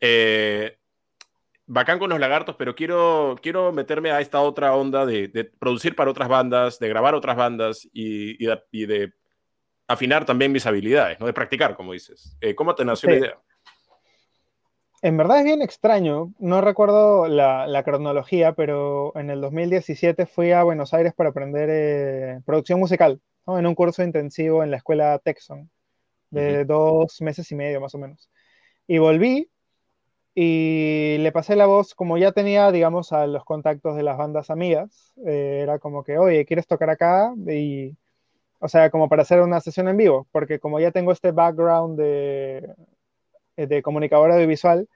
eh, bacán con los lagartos, pero quiero, quiero meterme a esta otra onda de, producir para otras bandas, de grabar otras bandas y, y, de, afinar también mis habilidades, ¿no? De practicar, como dices. Eh, ¿Cómo te nació la idea? En verdad es bien extraño, no recuerdo la, cronología, pero en el 2017 fui a Buenos Aires para aprender eh, producción musical, en un curso intensivo en la escuela Texon, de dos meses y medio más o menos. Y volví y le pasé la voz, como ya tenía, digamos, a los contactos de las bandas amigas, eh, era como que, oye, ¿quieres tocar acá? Y, o sea, como para hacer una sesión en vivo, porque como ya tengo este background de, eh, de comunicador audiovisual,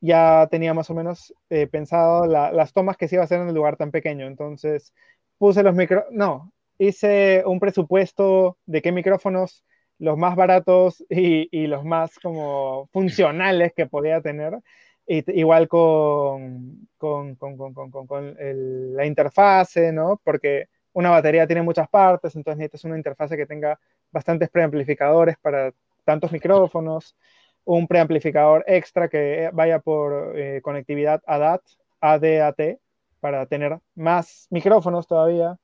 ya tenía más o menos eh, pensado las tomas que se iba a hacer en el lugar tan pequeño. Entonces puse los micrófonos, no, hice un presupuesto de qué micrófonos los más baratos y, los más como funcionales que podía tener. igual con, con, con, con la interfase, ¿no? Porque una batería tiene muchas partes, entonces necesitas una interfase que tenga bastantes preamplificadores para tantos micrófonos un preamplificador extra que vaya por eh, conectividad ADAT, ADAT, para tener más micrófonos todavía.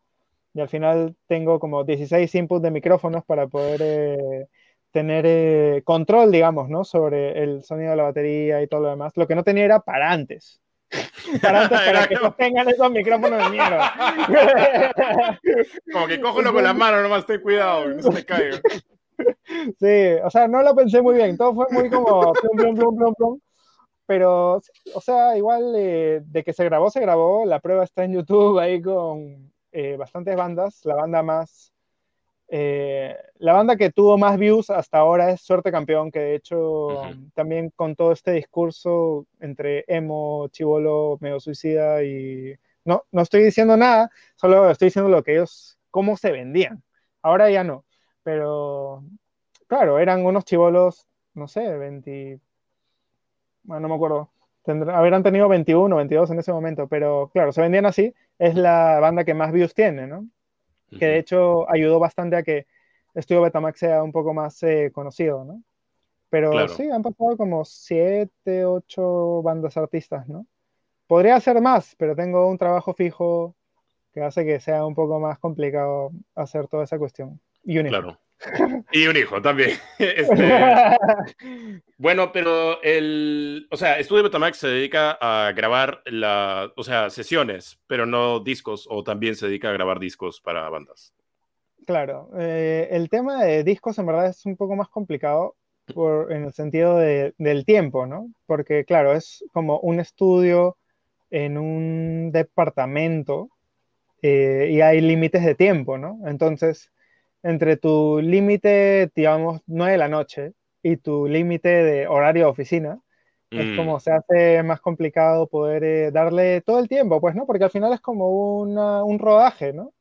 Y al final tengo como 16 inputs de micrófonos para poder eh, tener eh, control, digamos, ¿no? Sobre el sonido de la batería y todo lo demás. Lo que no tenía era para antes. Para antes, para que no tengan esos micrófonos de mierda. Como que cógelo con la mano, nomás ten cuidado, no se te caiga. Sí, o sea, no lo pensé muy bien, todo fue muy como plum, plum, plum, plum, pero, o sea, igual eh, de que se grabó, se grabó, la prueba está en YouTube ahí con eh, bastantes bandas, la banda más Eh, la banda que tuvo más views hasta ahora es Suerte Campeón, que de hecho también con todo este discurso entre emo, chivolo, medio suicida y... No, no estoy diciendo nada, solo estoy diciendo lo que ellos, cómo se vendían. Ahora ya no, pero claro, eran unos chivolos, no sé, 20... Bueno, no me acuerdo. Habrán tenido 21, 22 en ese momento, pero claro, se vendían así. Es la banda que más views tiene, ¿no? que de hecho ayudó bastante a que Estudio Betamax sea un poco más eh, conocido, ¿no? Pero sí, han pasado como siete, ocho bandas artistas, ¿no? Podría ser más, pero tengo un trabajo fijo que hace que sea un poco más complicado hacer toda esa cuestión. Claro. Y un hijo también. Este, bueno, pero el, o sea, Estudio Betamax se dedica a grabar la, o sea, sesiones, pero no discos, o también se dedica a grabar discos para bandas. Claro, eh, el tema de discos en verdad es un poco más complicado por, en el sentido del tiempo, ¿no? Porque, claro, es como un estudio en un departamento eh, y hay límites de tiempo, ¿no? Entonces, entre tu límite, digamos, 9 de la noche y tu límite de horario de oficina, es mm. como se hace más complicado poder eh, darle todo el tiempo, pues, ¿no? Porque al final es como un rodaje, ¿no?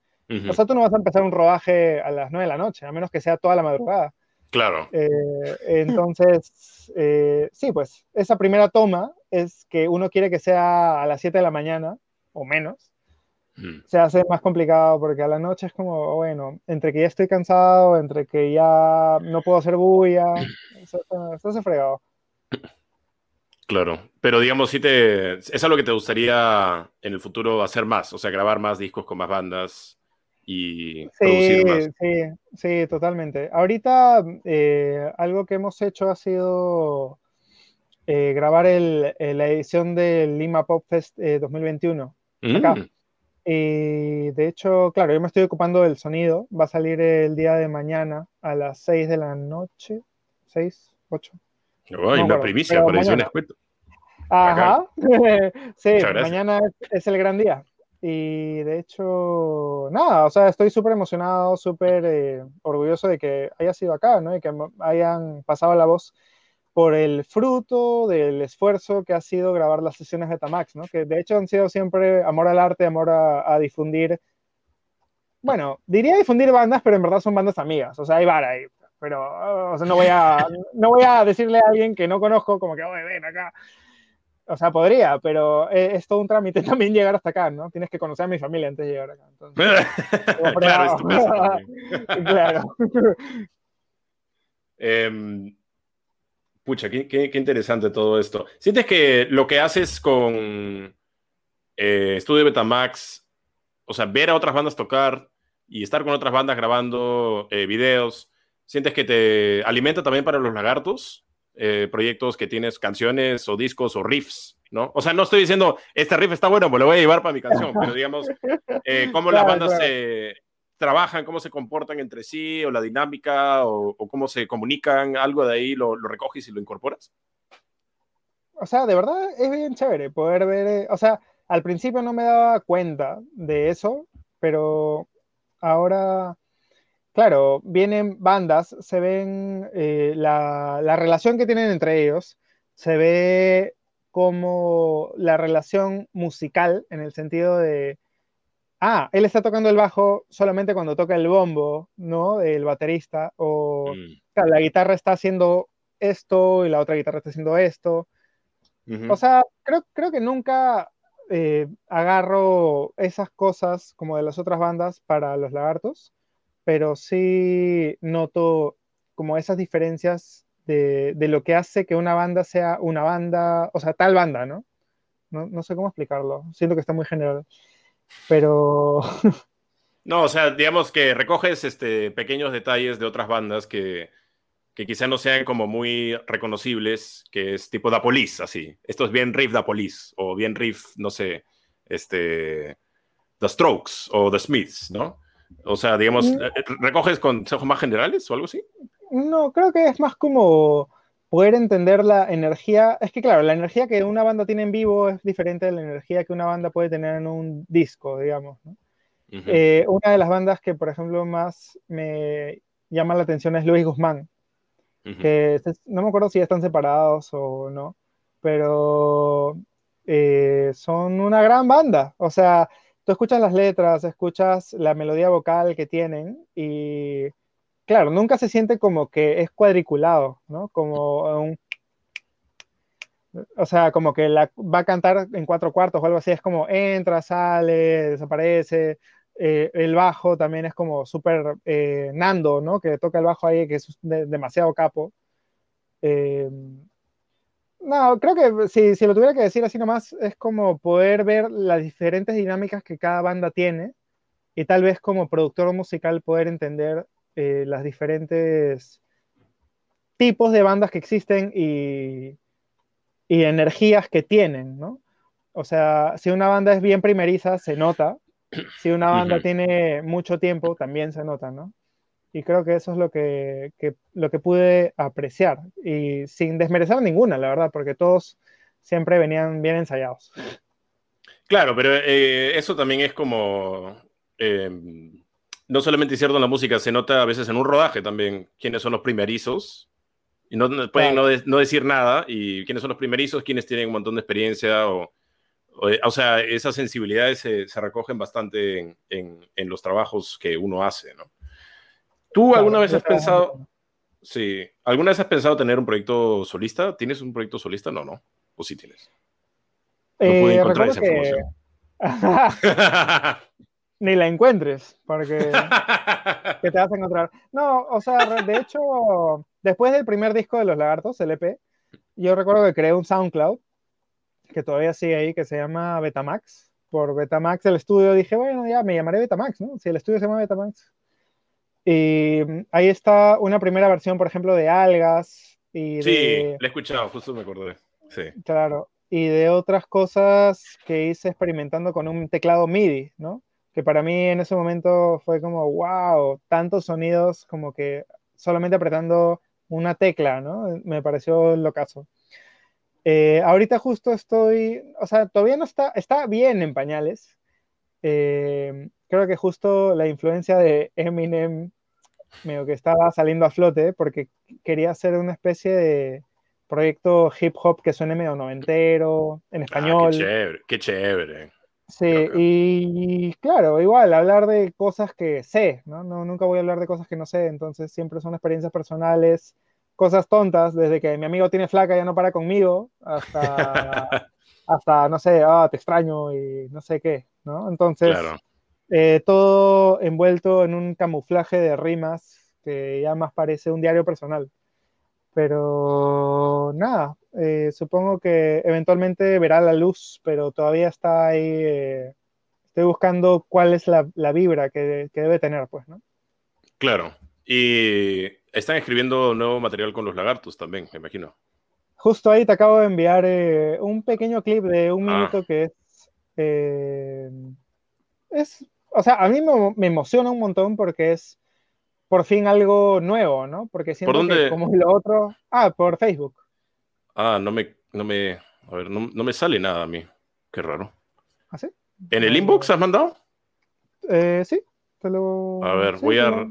O sea, tú no vas a empezar un rodaje a las 9 de la noche, a menos que sea toda la madrugada. Claro. Eh, entonces, eh, sí, pues esa primera toma es que uno quiere que sea a las 7 de la mañana o menos, Mm. se hace más complicado porque a la noche es como, bueno, entre que ya estoy cansado, entre que ya no puedo hacer bulla, se hace fregado. Claro, pero digamos, si te, es algo que te gustaría en el futuro hacer más, o sea, grabar más discos con más bandas y producir más. Sí, sí, totalmente. Ahorita eh, algo que hemos hecho ha sido eh, grabar el, la edición del Lima Pop Fest 2021. Eh, acá. Y de hecho, claro, yo me estoy ocupando del sonido. Va a salir el día de mañana a las 6 de la noche. 6, 8. Ay, una primicia para eso Ajá. sí, mañana es, el gran día. Y de hecho, nada, o sea, estoy súper emocionado, súper eh, orgulloso de que haya sido acá, ¿no? Y que hayan pasado la voz por el fruto del esfuerzo que ha sido grabar las sesiones de Tamax, ¿no? que de hecho han sido siempre amor al arte, amor a, difundir, bueno, diría difundir bandas, pero en verdad son bandas amigas, o sea, hay bar ahí, pero o sea, no, voy a, no voy a decirle a alguien que no conozco como que, oye, ven acá. O sea, podría, pero es, todo un trámite también llegar hasta acá, ¿no? Tienes que conocer a mi familia antes de llegar acá. claro, claro. eh, Pucha, qué, interesante todo esto. ¿Sientes que lo que haces con eh, Studio Betamax, o sea, ver a otras bandas tocar y estar con otras bandas grabando eh, videos, ¿sientes que te alimenta también para los lagartos? Eh, proyectos que tienes canciones o discos o riffs, ¿no? O sea, no estoy diciendo, este riff está bueno, pues lo voy a llevar para mi canción, pero digamos, cómo las bandas se trabajan, cómo se comportan entre sí, o la dinámica, o, cómo se comunican, algo de ahí lo, recoges y lo incorporas? O sea, de verdad es bien chévere poder ver, eh, o sea, al principio no me daba cuenta de eso, pero ahora, claro, vienen bandas, se ven eh, la, la relación que tienen entre ellos, se ve como la relación musical en el sentido de ah, él está tocando el bajo solamente cuando toca el bombo, ¿no? El baterista, o mm. la guitarra está haciendo esto y la otra guitarra está haciendo esto. O sea, creo, creo que nunca eh, agarro esas cosas como de las otras bandas para los lagartos, pero sí noto como esas diferencias de, de, lo que hace que una banda sea una banda, o sea, tal banda, ¿no? No, no sé cómo explicarlo, siento que está muy general pero... No, o sea, digamos que recoges este, pequeños detalles de otras bandas que, que quizá no sean como muy reconocibles, que es tipo Da Police, así. Esto es bien riff Da Police, o bien riff, no sé, este, The Strokes o The Smiths, ¿no? O sea, digamos, mm. eh, ¿recoges consejos más generales o algo así? No, creo que es más como poder entender la energía, es que claro, la energía que una banda tiene en vivo es diferente de la energía que una banda puede tener en un disco, digamos. ¿no? Eh, una de las bandas que, por ejemplo, más me llama la atención es Luis Guzmán, que no me acuerdo si están separados o no, pero eh, son una gran banda. O sea, tú escuchas las letras, escuchas la melodía vocal que tienen y, claro, nunca se siente como que es cuadriculado, ¿no? Como un o sea, como que la, va a cantar en cuatro cuartos o algo así, es como entra, sale, desaparece. Eh, el bajo también es como súper eh, Nando, ¿no? Que toca el bajo ahí, que es demasiado capo. Eh, no, creo que si, si, lo tuviera que decir así nomás, es como poder ver las diferentes dinámicas que cada banda tiene y tal vez como productor musical poder entender las diferentes tipos de bandas que existen y, y energías que tienen, ¿no? O sea, si una banda es bien primeriza, se nota. Si una banda tiene mucho tiempo, también se nota, ¿no? Y creo que eso es lo que, lo que pude apreciar. Y sin desmerecer ninguna, la verdad, porque todos siempre venían bien ensayados. Claro, pero eh, eso también es como... Em, no solamente cierto en la música, se nota a veces en un rodaje también quiénes son los primerizos y no pueden no, decir nada. ¿Y quiénes son los primerizos? ¿Quiénes tienen un montón de experiencia? O, o, sea, esas sensibilidades se, se recogen bastante en, en, los trabajos que uno hace, ¿no? ¿Tú alguna vez has pensado... Sí, ¿alguna vez has pensado tener un proyecto solista? ¿Tienes un proyecto solista? No, no. ¿O sí tienes? No pude eh, encontrar esa información. Ni la encuentres, porque te vas a encontrar. No, o sea, de hecho, después del primer disco de Los Lagartos, el EP, yo recuerdo que creé un SoundCloud, que todavía sigue ahí, que se llama Betamax. Por Betamax el estudio dije, bueno, ya me llamaré Betamax, ¿no? Si el estudio se llama Betamax. Y ahí está una primera versión, por ejemplo, de Algas. Y sí, le he escuchado, justo me acordé. Sí. Claro. Y de otras cosas que hice experimentando con un teclado MIDI, ¿no? Que para mí en ese momento fue como, wow, tantos sonidos como que solamente apretando una tecla, ¿no? Me pareció lo caso. Eh, ahorita justo estoy, o sea, todavía no está, está bien en pañales. Eh, creo que justo la influencia de Eminem, medio que estaba saliendo a flote, porque quería hacer una especie de proyecto hip hop que suene medio noventero, en ah, español. qué chévere, qué chévere. Sí, y claro, igual, hablar de cosas que sé, ¿no? ¿no? Nunca voy a hablar de cosas que no sé, entonces siempre son experiencias personales, cosas tontas, desde que mi amigo tiene flaca y ya no para conmigo, hasta, hasta no sé, ah, te extraño y no sé qué, ¿no? Entonces, eh, todo envuelto en un camuflaje de rimas que ya más parece un diario personal. Pero nada, eh, supongo que eventualmente verá la luz, pero todavía está ahí. Eh, estoy buscando cuál es la, vibra que, debe tener, pues, ¿no? Claro. Y están escribiendo nuevo material con los lagartos también, me imagino. Justo ahí te acabo de enviar eh, un pequeño clip de un ah. minuto que es. es. O sea, a mí me emociona un montón porque es por fin algo nuevo, ¿no? Porque siento que como lo otro. Ah, por Facebook. Ah, no me, no me, a ver, no, me sale nada a mí. Qué raro. ¿Ah, sí? ¿En el inbox has mandado? Eh, sí, te lo. A ver, voy a,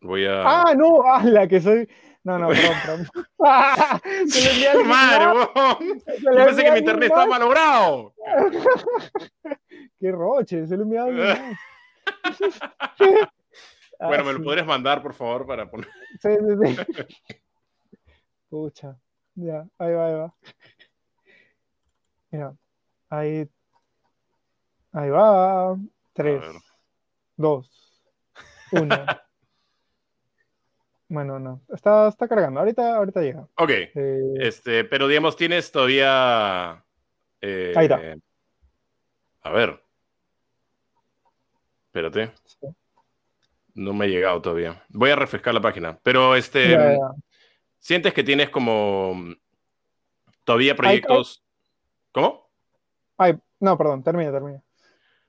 voy a. Ah, no, ah, la que soy. No, no, perdón, perdón. ¡Ah! Se lo envié ¡Madre, Yo pensé que mi internet estaba malogrado. ¡Qué roche! Se lo envié a Bueno, ¿me lo podrías mandar, por favor, para poner? Sí, sí, sí. Pucha. Ya, ahí va, ahí va. Mira, ahí. Ahí va. Tres, dos, uno. bueno, no. Está, está cargando. Ahorita, ahorita llega. Ok. Eh, este, pero digamos, tienes todavía. Eh, ahí está. A ver. Espérate. No me ha llegado todavía. Voy a refrescar la página. Pero este. ¿Sientes que tienes como todavía proyectos? ¿Cómo? Ay, no, perdón, termina, termina.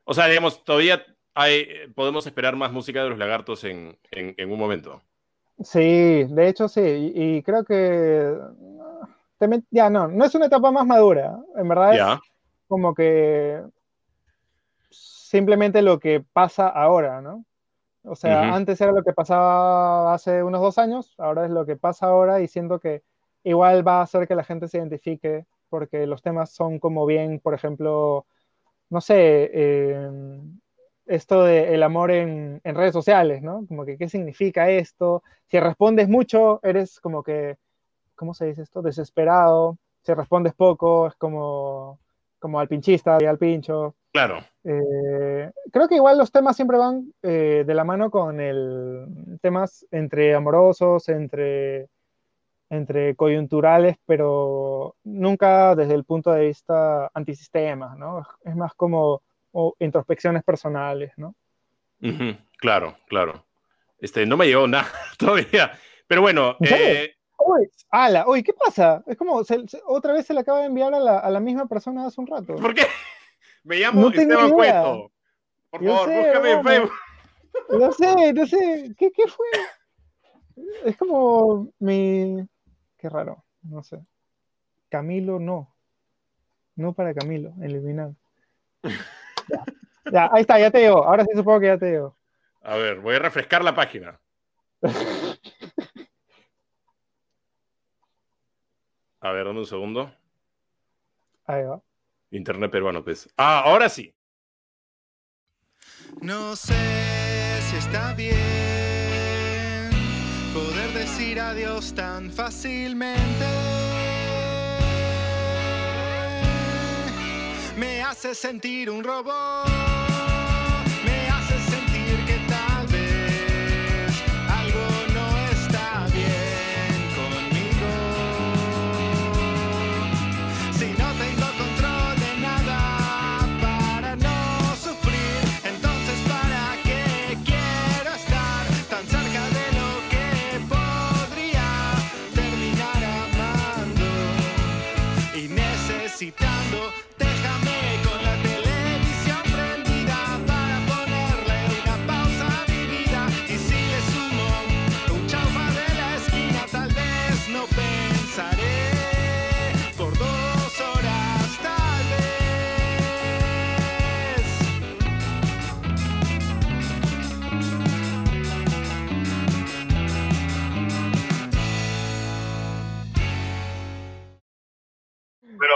O sea, digamos, todavía hay, podemos esperar más música de los lagartos en, un momento. Sí, de hecho sí, y, creo que ya no, no es una etapa más madura, en verdad es como que simplemente lo que pasa ahora, ¿no? O sea, antes era lo que pasaba hace unos dos años, ahora es lo que pasa ahora y siento que igual va a hacer que la gente se identifique porque los temas son como bien, por ejemplo, no sé, eh, esto del el amor en, en, redes sociales, ¿no? Como que, ¿qué significa esto? Si respondes mucho, eres como que, ¿cómo se dice esto? Desesperado. Si respondes poco, es como, como al pinchista y al pincho. Claro. Eh, creo que igual los temas siempre van eh, de la mano con el temas entre amorosos, entre, entre coyunturales, pero nunca desde el punto de vista antisistema, ¿no? Es más como introspecciones personales, ¿no? Claro, claro. Este, no me llegó nada todavía. Pero bueno. Eh... Uy, ala, uy, ¿qué pasa? Es como, otra vez se le acaba de enviar a la, a la misma persona hace un rato. ¿Por qué? Me llamo Esteban Cueto. Por favor, búscame en Facebook. No sé, no sé. ¿Qué, ¿Qué fue? Es como mi. Qué raro, no sé. Camilo no. No para Camilo, eliminar. Ya. ya, ahí está, ya te digo. Ahora sí supongo que ya te digo. A ver, voy a refrescar la página. A ver, dame un segundo. Ahí va. Internet peruano, pues. Ah, ahora sí. No sé si está bien poder decir adiós tan fácilmente. Me hace sentir un robot.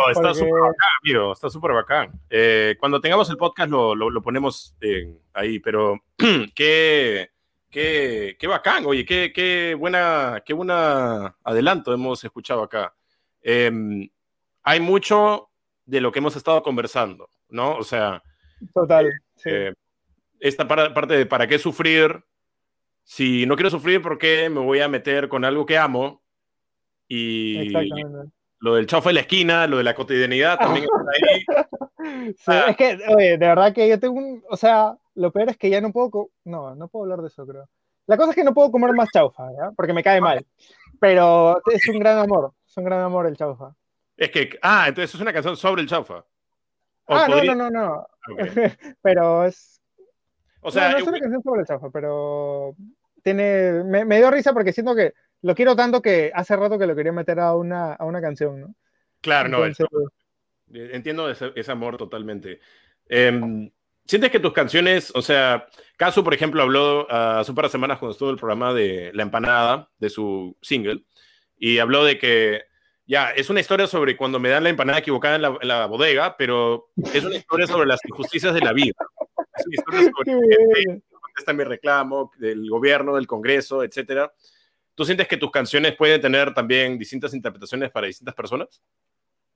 Está súper bacán, amigo, está súper bacán. Eh, cuando tengamos el podcast lo, lo, ponemos ahí, pero qué, qué, qué, bacán, oye, qué, qué, buena, qué buena adelanto hemos escuchado acá. Em, hay mucho de lo que hemos estado conversando, ¿no? O sea, total. Eh, esta parte de para qué sufrir, si no quiero sufrir, ¿por qué me voy a meter con algo que amo? Y, lo del chaufa en la esquina, lo de la cotidianidad también está ahí. Sí, es que, oye, de verdad que yo tengo un, o sea, lo peor es que ya no puedo, no, no puedo hablar de eso, creo. La cosa es que no puedo comer más chaufa, ¿ya? Porque me cae mal. Pero es un gran amor, es un gran amor el chaufa. Es que, ah, entonces es una canción sobre el chaufa. Ah, no, no, no, no. pero es... O sea, no, es una canción sobre el chaufa, pero tiene, me, me dio risa porque siento que lo quiero tanto que hace rato que lo quería meter a una, a una canción, ¿no? Claro, no, entiendo ese, amor totalmente. Em, ¿Sientes que tus canciones, o sea, Casu, por ejemplo, habló uh, hace un par de semanas cuando estuvo el programa de La Empanada, de su single, y habló de que, ya, es una historia sobre cuando me dan la empanada equivocada en la, en la bodega, pero es una historia sobre las injusticias de la vida. Es una historia sobre contesta mi reclamo, del gobierno, del Congreso, etcétera. ¿Tú sientes que tus canciones pueden tener también distintas interpretaciones para distintas personas?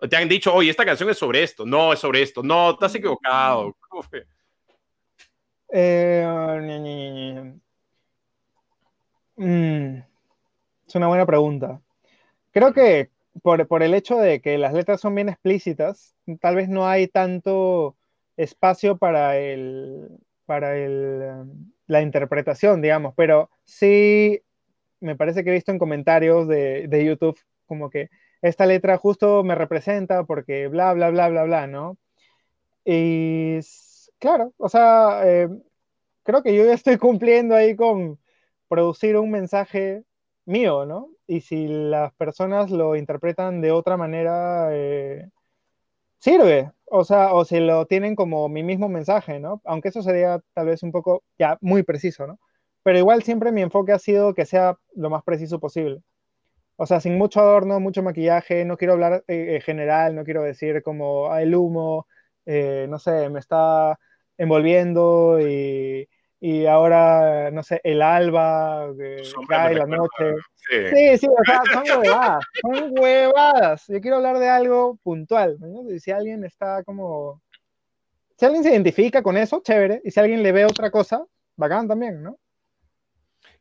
¿Te han dicho, oye, esta canción es sobre esto? No, es sobre esto. No, estás equivocado. ¿Cómo fue? Eh, mm, es una buena pregunta. Creo que por, por, el hecho de que las letras son bien explícitas, tal vez no hay tanto espacio para, el, para el, la interpretación, digamos, pero sí me parece que he visto en comentarios de, de, YouTube como que esta letra justo me representa porque bla, bla, bla, bla, bla, ¿no? Y claro, o sea, eh, creo que yo ya estoy cumpliendo ahí con producir un mensaje mío, ¿no? Y si las personas lo interpretan de otra manera, eh, sirve, o sea, o si lo tienen como mi mismo mensaje, ¿no? Aunque eso sería tal vez un poco ya muy preciso, ¿no? Pero igual siempre mi enfoque ha sido que sea lo más preciso posible. O sea, sin mucho adorno, mucho maquillaje, no quiero hablar en eh, general, no quiero decir como ah, el humo, eh, no sé, me está envolviendo y, y ahora, no sé, el alba, que cae la noche. Sí. sí, o sea, son huevadas, son huevadas. Yo quiero hablar de algo puntual, ¿no? Y si alguien está como... Si alguien se identifica con eso, chévere, y si alguien le ve otra cosa, bacán también, ¿no?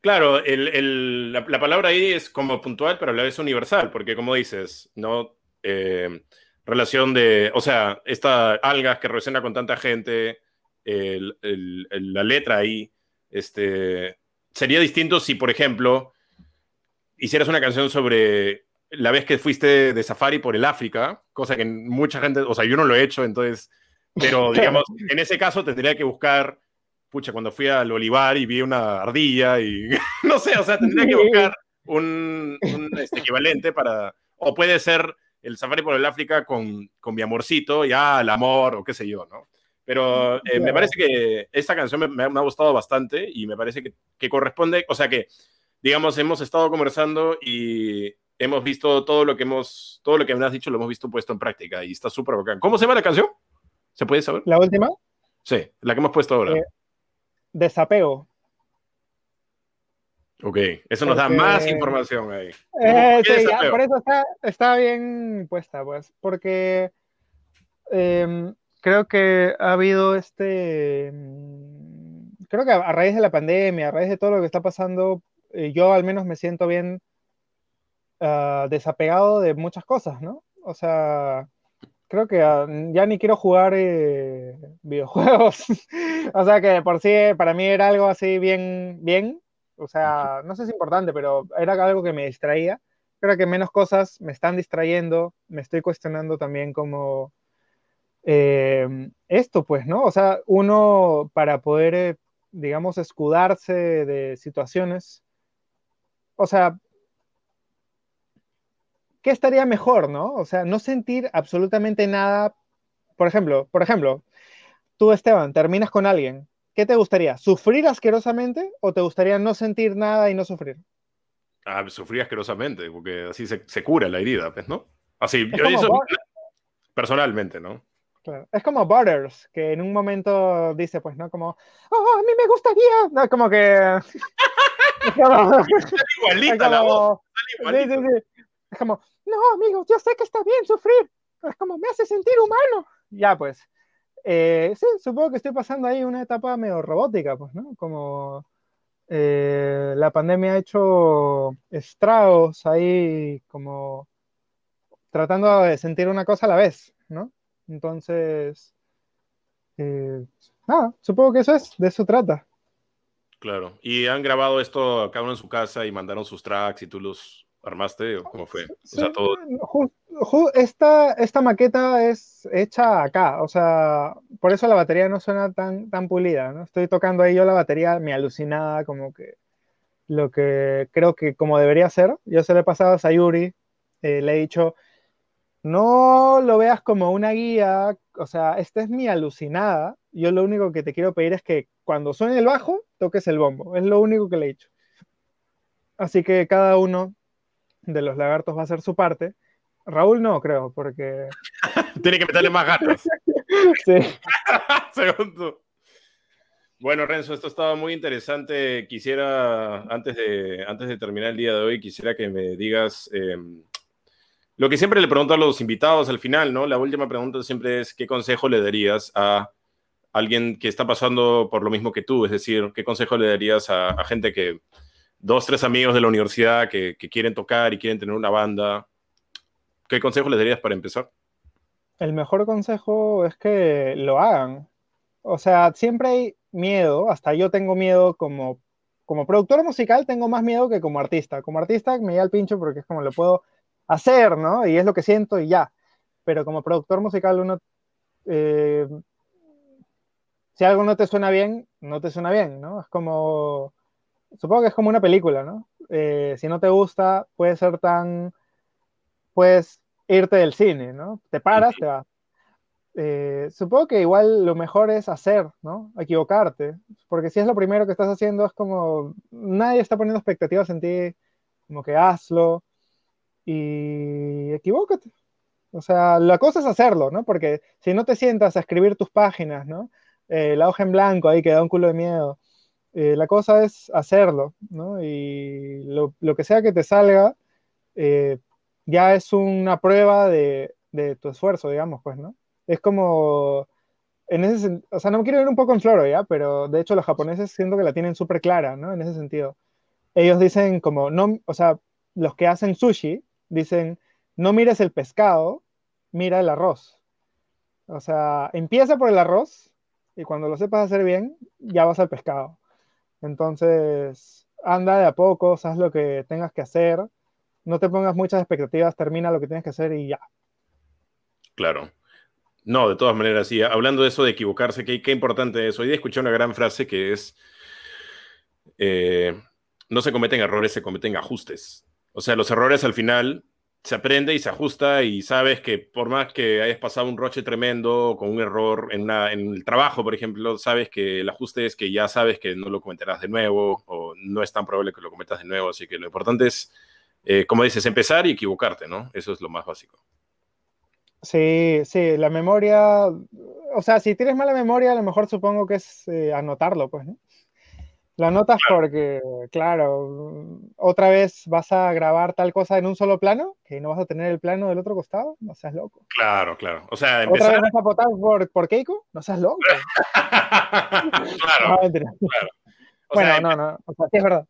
Claro, la, palabra ahí es como puntual, pero a la vez universal, porque como dices, ¿no? Eh, relación de, o sea, esta algas que resuena con tanta gente, la letra ahí, este, sería distinto si, por ejemplo, hicieras una canción sobre la vez que fuiste de safari por el África, cosa que mucha gente, o sea, yo no lo he hecho, entonces, pero digamos, en ese caso tendría que buscar, pucha, cuando fui al olivar y vi una ardilla y no sé, o sea, tendría que buscar un, este, equivalente para, o puede ser el safari por el África con, con mi amorcito, ya el amor o qué sé yo, ¿no? Pero eh, me parece que esta canción me, ha gustado bastante y me parece que, que, corresponde, o sea que, digamos, hemos estado conversando y hemos visto todo lo que hemos, todo lo que me has dicho, lo hemos visto puesto en práctica y está súper bacán. ¿Cómo se llama la canción? ¿Se puede saber? ¿La última? Sí, la que hemos puesto ahora. Eh, desapego. Ok, eso nos da más información ahí. Eh, sí, por eso está, está, bien puesta, pues, porque em, creo que ha habido este, mm, creo que a, raíz de la pandemia, a raíz de todo lo que está pasando, eh, yo al menos me siento bien ah, desapegado de muchas cosas, ¿no? O sea, creo que ah, ya ni quiero jugar eh, videojuegos. o sea que por sí para mí era algo así bien, bien. O sea, no sé si es importante, pero era algo que me distraía. Creo que menos cosas me están distrayendo, me estoy cuestionando también como eh, esto, pues, ¿no? O sea, uno para poder, eh, digamos, escudarse de situaciones, o sea, ¿qué estaría mejor, no? O sea, no sentir absolutamente nada. Por ejemplo, por ejemplo, tú, Esteban, terminas con alguien. ¿Qué te gustaría? ¿Sufrir asquerosamente o te gustaría no sentir nada y no sufrir? Ah, sufrir asquerosamente, porque así se, cura la herida, pues, ¿no? Así, yo eso, personalmente, ¿no? Es como Butters, que en un momento dice, pues, ¿no? Como, oh, a mí me gustaría. No, como que. es como, igualita la voz. Es como, no, amigo, yo sé que está bien sufrir. Es como, me hace sentir humano. Ya, pues. Eh, sí, supongo que estoy pasando ahí una etapa medio robótica, pues, ¿no? Como eh, la pandemia ha hecho estragos ahí, como tratando de sentir una cosa a la vez, ¿no? Entonces, eh, supongo que eso es, de eso trata. Claro, y han grabado esto cada uno en su casa y mandaron sus tracks y tú los armaste o cómo fue? esta, esta maqueta es hecha acá, o sea, por eso la batería no suena tan, tan pulida, ¿no? Estoy tocando ahí yo la batería, me alucinada, como que lo que creo que como debería ser. Yo se lo he pasado a Sayuri, eh, le he dicho, no lo veas como una guía, o sea, esta es mi alucinada. Yo lo único que te quiero pedir es que cuando suene el bajo, toques el bombo. Es lo único que le he dicho. Así que cada uno de los lagartos va a hacer su parte. Raúl no, creo, porque... Tiene que meterle más gatos. sí. Segundo. Bueno, Renzo, esto estaba muy interesante. Quisiera, antes de, antes de terminar el día de hoy, quisiera que me digas... Em, lo que siempre le pregunto a los invitados al final, ¿no? La última pregunta siempre es, ¿qué consejo le darías a alguien que está pasando por lo mismo que tú? Es decir, ¿qué consejo le darías a, gente que, dos, tres amigos de la universidad que, quieren tocar y quieren tener una banda? ¿Qué consejo le darías para empezar? El mejor consejo es que lo hagan. O sea, siempre hay miedo, hasta yo tengo miedo como, como productor musical, tengo más miedo que como artista. Como artista me da el pincho porque es como lo puedo hacer, ¿no? Y es lo que siento y ya. Pero como productor musical uno, eh, si algo no te suena bien, no te suena bien, ¿no? Es como, supongo que es como una película, ¿no? Eh, si no te gusta, puede ser tan, puedes irte del cine, ¿no? Te paras, te vas. eh, supongo que igual lo mejor es hacer, ¿no? Equivocarte. Porque si es lo primero que estás haciendo, es como nadie está poniendo expectativas en ti, como que hazlo y equivócate. O sea, la cosa es hacerlo, ¿no? Porque si no te sientas a escribir tus páginas, ¿no? Eh, la hoja en blanco ahí que da un culo de miedo. Eh, la cosa es hacerlo, ¿no? Y lo, que sea que te salga, eh, ya es una prueba de, tu esfuerzo, digamos, pues, ¿no? Es como, en ese o sea, no quiero ir un poco en floro, ¿ya? Pero de hecho los japoneses siento que la tienen súper clara, ¿no? En ese sentido. Ellos dicen como, no, o sea, los que hacen sushi dicen, no mires el pescado, mira el arroz. O sea, empieza por el arroz y cuando lo sepas hacer bien, ya vas al pescado. Entonces, anda de a poco, haz lo que tengas que hacer, no te pongas muchas expectativas, termina lo que tienes que hacer y ya. Claro. No, de todas maneras, sí. Hablando de eso de equivocarse, qué, qué importante es. Hoy día escuché una gran frase que es, eh, no se cometen errores, se cometen ajustes. O sea, los errores al final se aprende y se ajusta y sabes que por más que hayas pasado un roche tremendo con un error en, el trabajo, por ejemplo, sabes que el ajuste es que ya sabes que no lo cometerás de nuevo o no es tan probable que lo cometas de nuevo. Así que lo importante es, eh, como dices, empezar y equivocarte, ¿no? Eso es lo más básico. Sí, sí, la memoria, o sea, si tienes mala memoria, a lo mejor supongo que es eh, anotarlo, pues, ¿no? La notas porque, claro, otra vez vas a grabar tal cosa en un solo plano, que no vas a tener el plano del otro costado, no seas loco. Claro, claro. O sea, empezar... ¿Otra vez vas a votar por, por Keiko? No seas loco. claro, bueno, no, no, o sea, sí es verdad.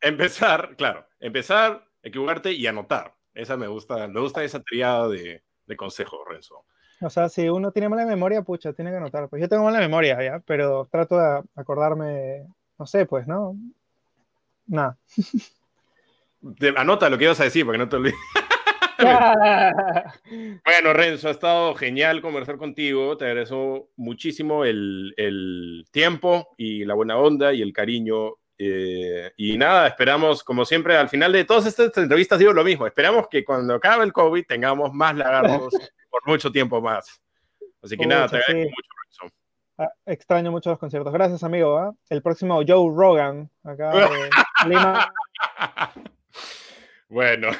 Empezar, claro, empezar, equivocarte y anotar. Esa me gusta, me gusta esa triada de, de consejos, Renzo. O sea, si uno tiene mala memoria, pucha, tiene que anotar. Pues yo tengo mala memoria, ¿ya? Pero trato de acordarme no sé, pues, ¿no? Nada. Anota lo que ibas a decir para que no te olvides. bueno, Renzo, ha estado genial conversar contigo. Te agradezco muchísimo el, tiempo y la buena onda y el cariño. Eh, y nada, esperamos, como siempre, al final de todas estas entrevistas digo lo mismo. Esperamos que cuando acabe el COVID tengamos más lagartos por mucho tiempo más. Así que nada, te agradezco mucho. Ah, extraño mucho los conciertos. Gracias, amigo. ¿ah? El próximo Joe Rogan, acá de Lima. Bueno.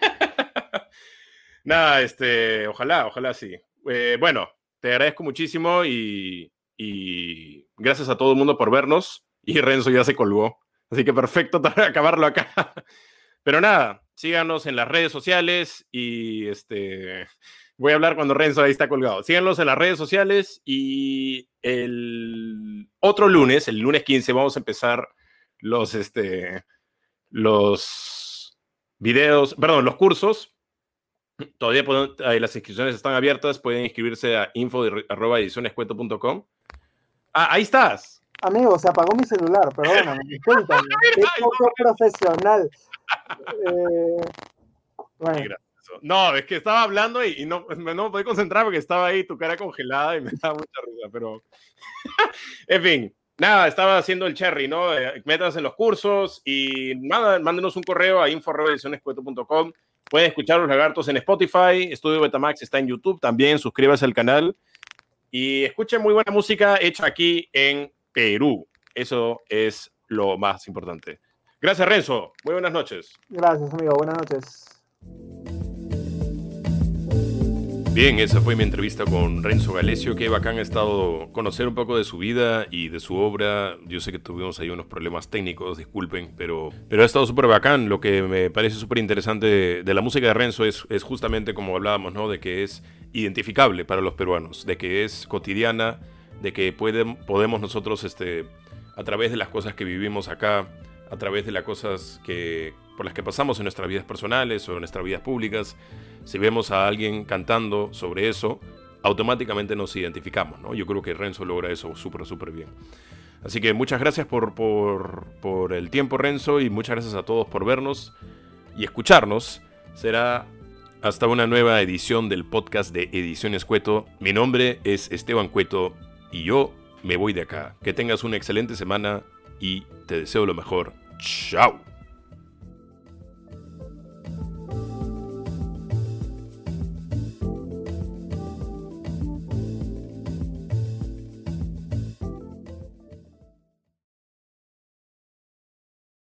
Nada, este, ojalá, ojalá sí. Eh, bueno, te agradezco muchísimo y, y, gracias a todo el mundo por vernos. Y Renzo ya se colgó. Así que perfecto para acabarlo acá. Pero nada, síganos en las redes sociales y este Voy a hablar cuando Renzo ahí está colgado. Síganlos en las redes sociales y el otro lunes, el lunes 15, vamos a empezar los, este, los videos, perdón, los cursos. Todavía las inscripciones están abiertas, pueden inscribirse a info.edicionescuento.com. Ah, ahí estás. Amigo, se apagó mi celular, perdóname, discúlpame. Qué poco profesional. Eh, bueno. No, es que estaba hablando y, no, me podía concentrar porque estaba ahí tu cara congelada y me daba mucha risa, pero... en fin, nada, estaba haciendo el cherry, ¿no? Eh, métanse en los cursos y nada, mándenos un correo a info.edicionescueto.com. Pueden escuchar los lagartos en Spotify, Estudio Betamax está en YouTube, también suscríbase al canal y escuchen muy buena música hecha aquí en Perú. Eso es lo más importante. Gracias, Renzo. Muy buenas noches. Gracias, amigo. Buenas noches. Bien, esa fue mi entrevista con Renzo Galesio. Qué bacán ha estado conocer un poco de su vida y de su obra. Yo sé que tuvimos ahí unos problemas técnicos, disculpen, pero, pero ha estado súper bacán. Lo que me parece súper interesante de, la música de Renzo es, es, justamente como hablábamos, ¿no? De que es identificable para los peruanos, de que es cotidiana, de que pueden, podemos nosotros, este, a través de las cosas que vivimos acá, a través de las cosas que, por las que pasamos en nuestras vidas personales o en nuestras vidas públicas, si vemos a alguien cantando sobre eso, automáticamente nos identificamos, ¿no? Yo creo que Renzo logra eso súper, súper bien. Así que muchas gracias por, por, por el tiempo, Renzo, y muchas gracias a todos por vernos y escucharnos. Será hasta una nueva edición del podcast de Ediciones Cueto. Mi nombre es Esteban Cueto y yo me voy de acá. Que tengas una excelente semana y te deseo lo mejor. Tchau!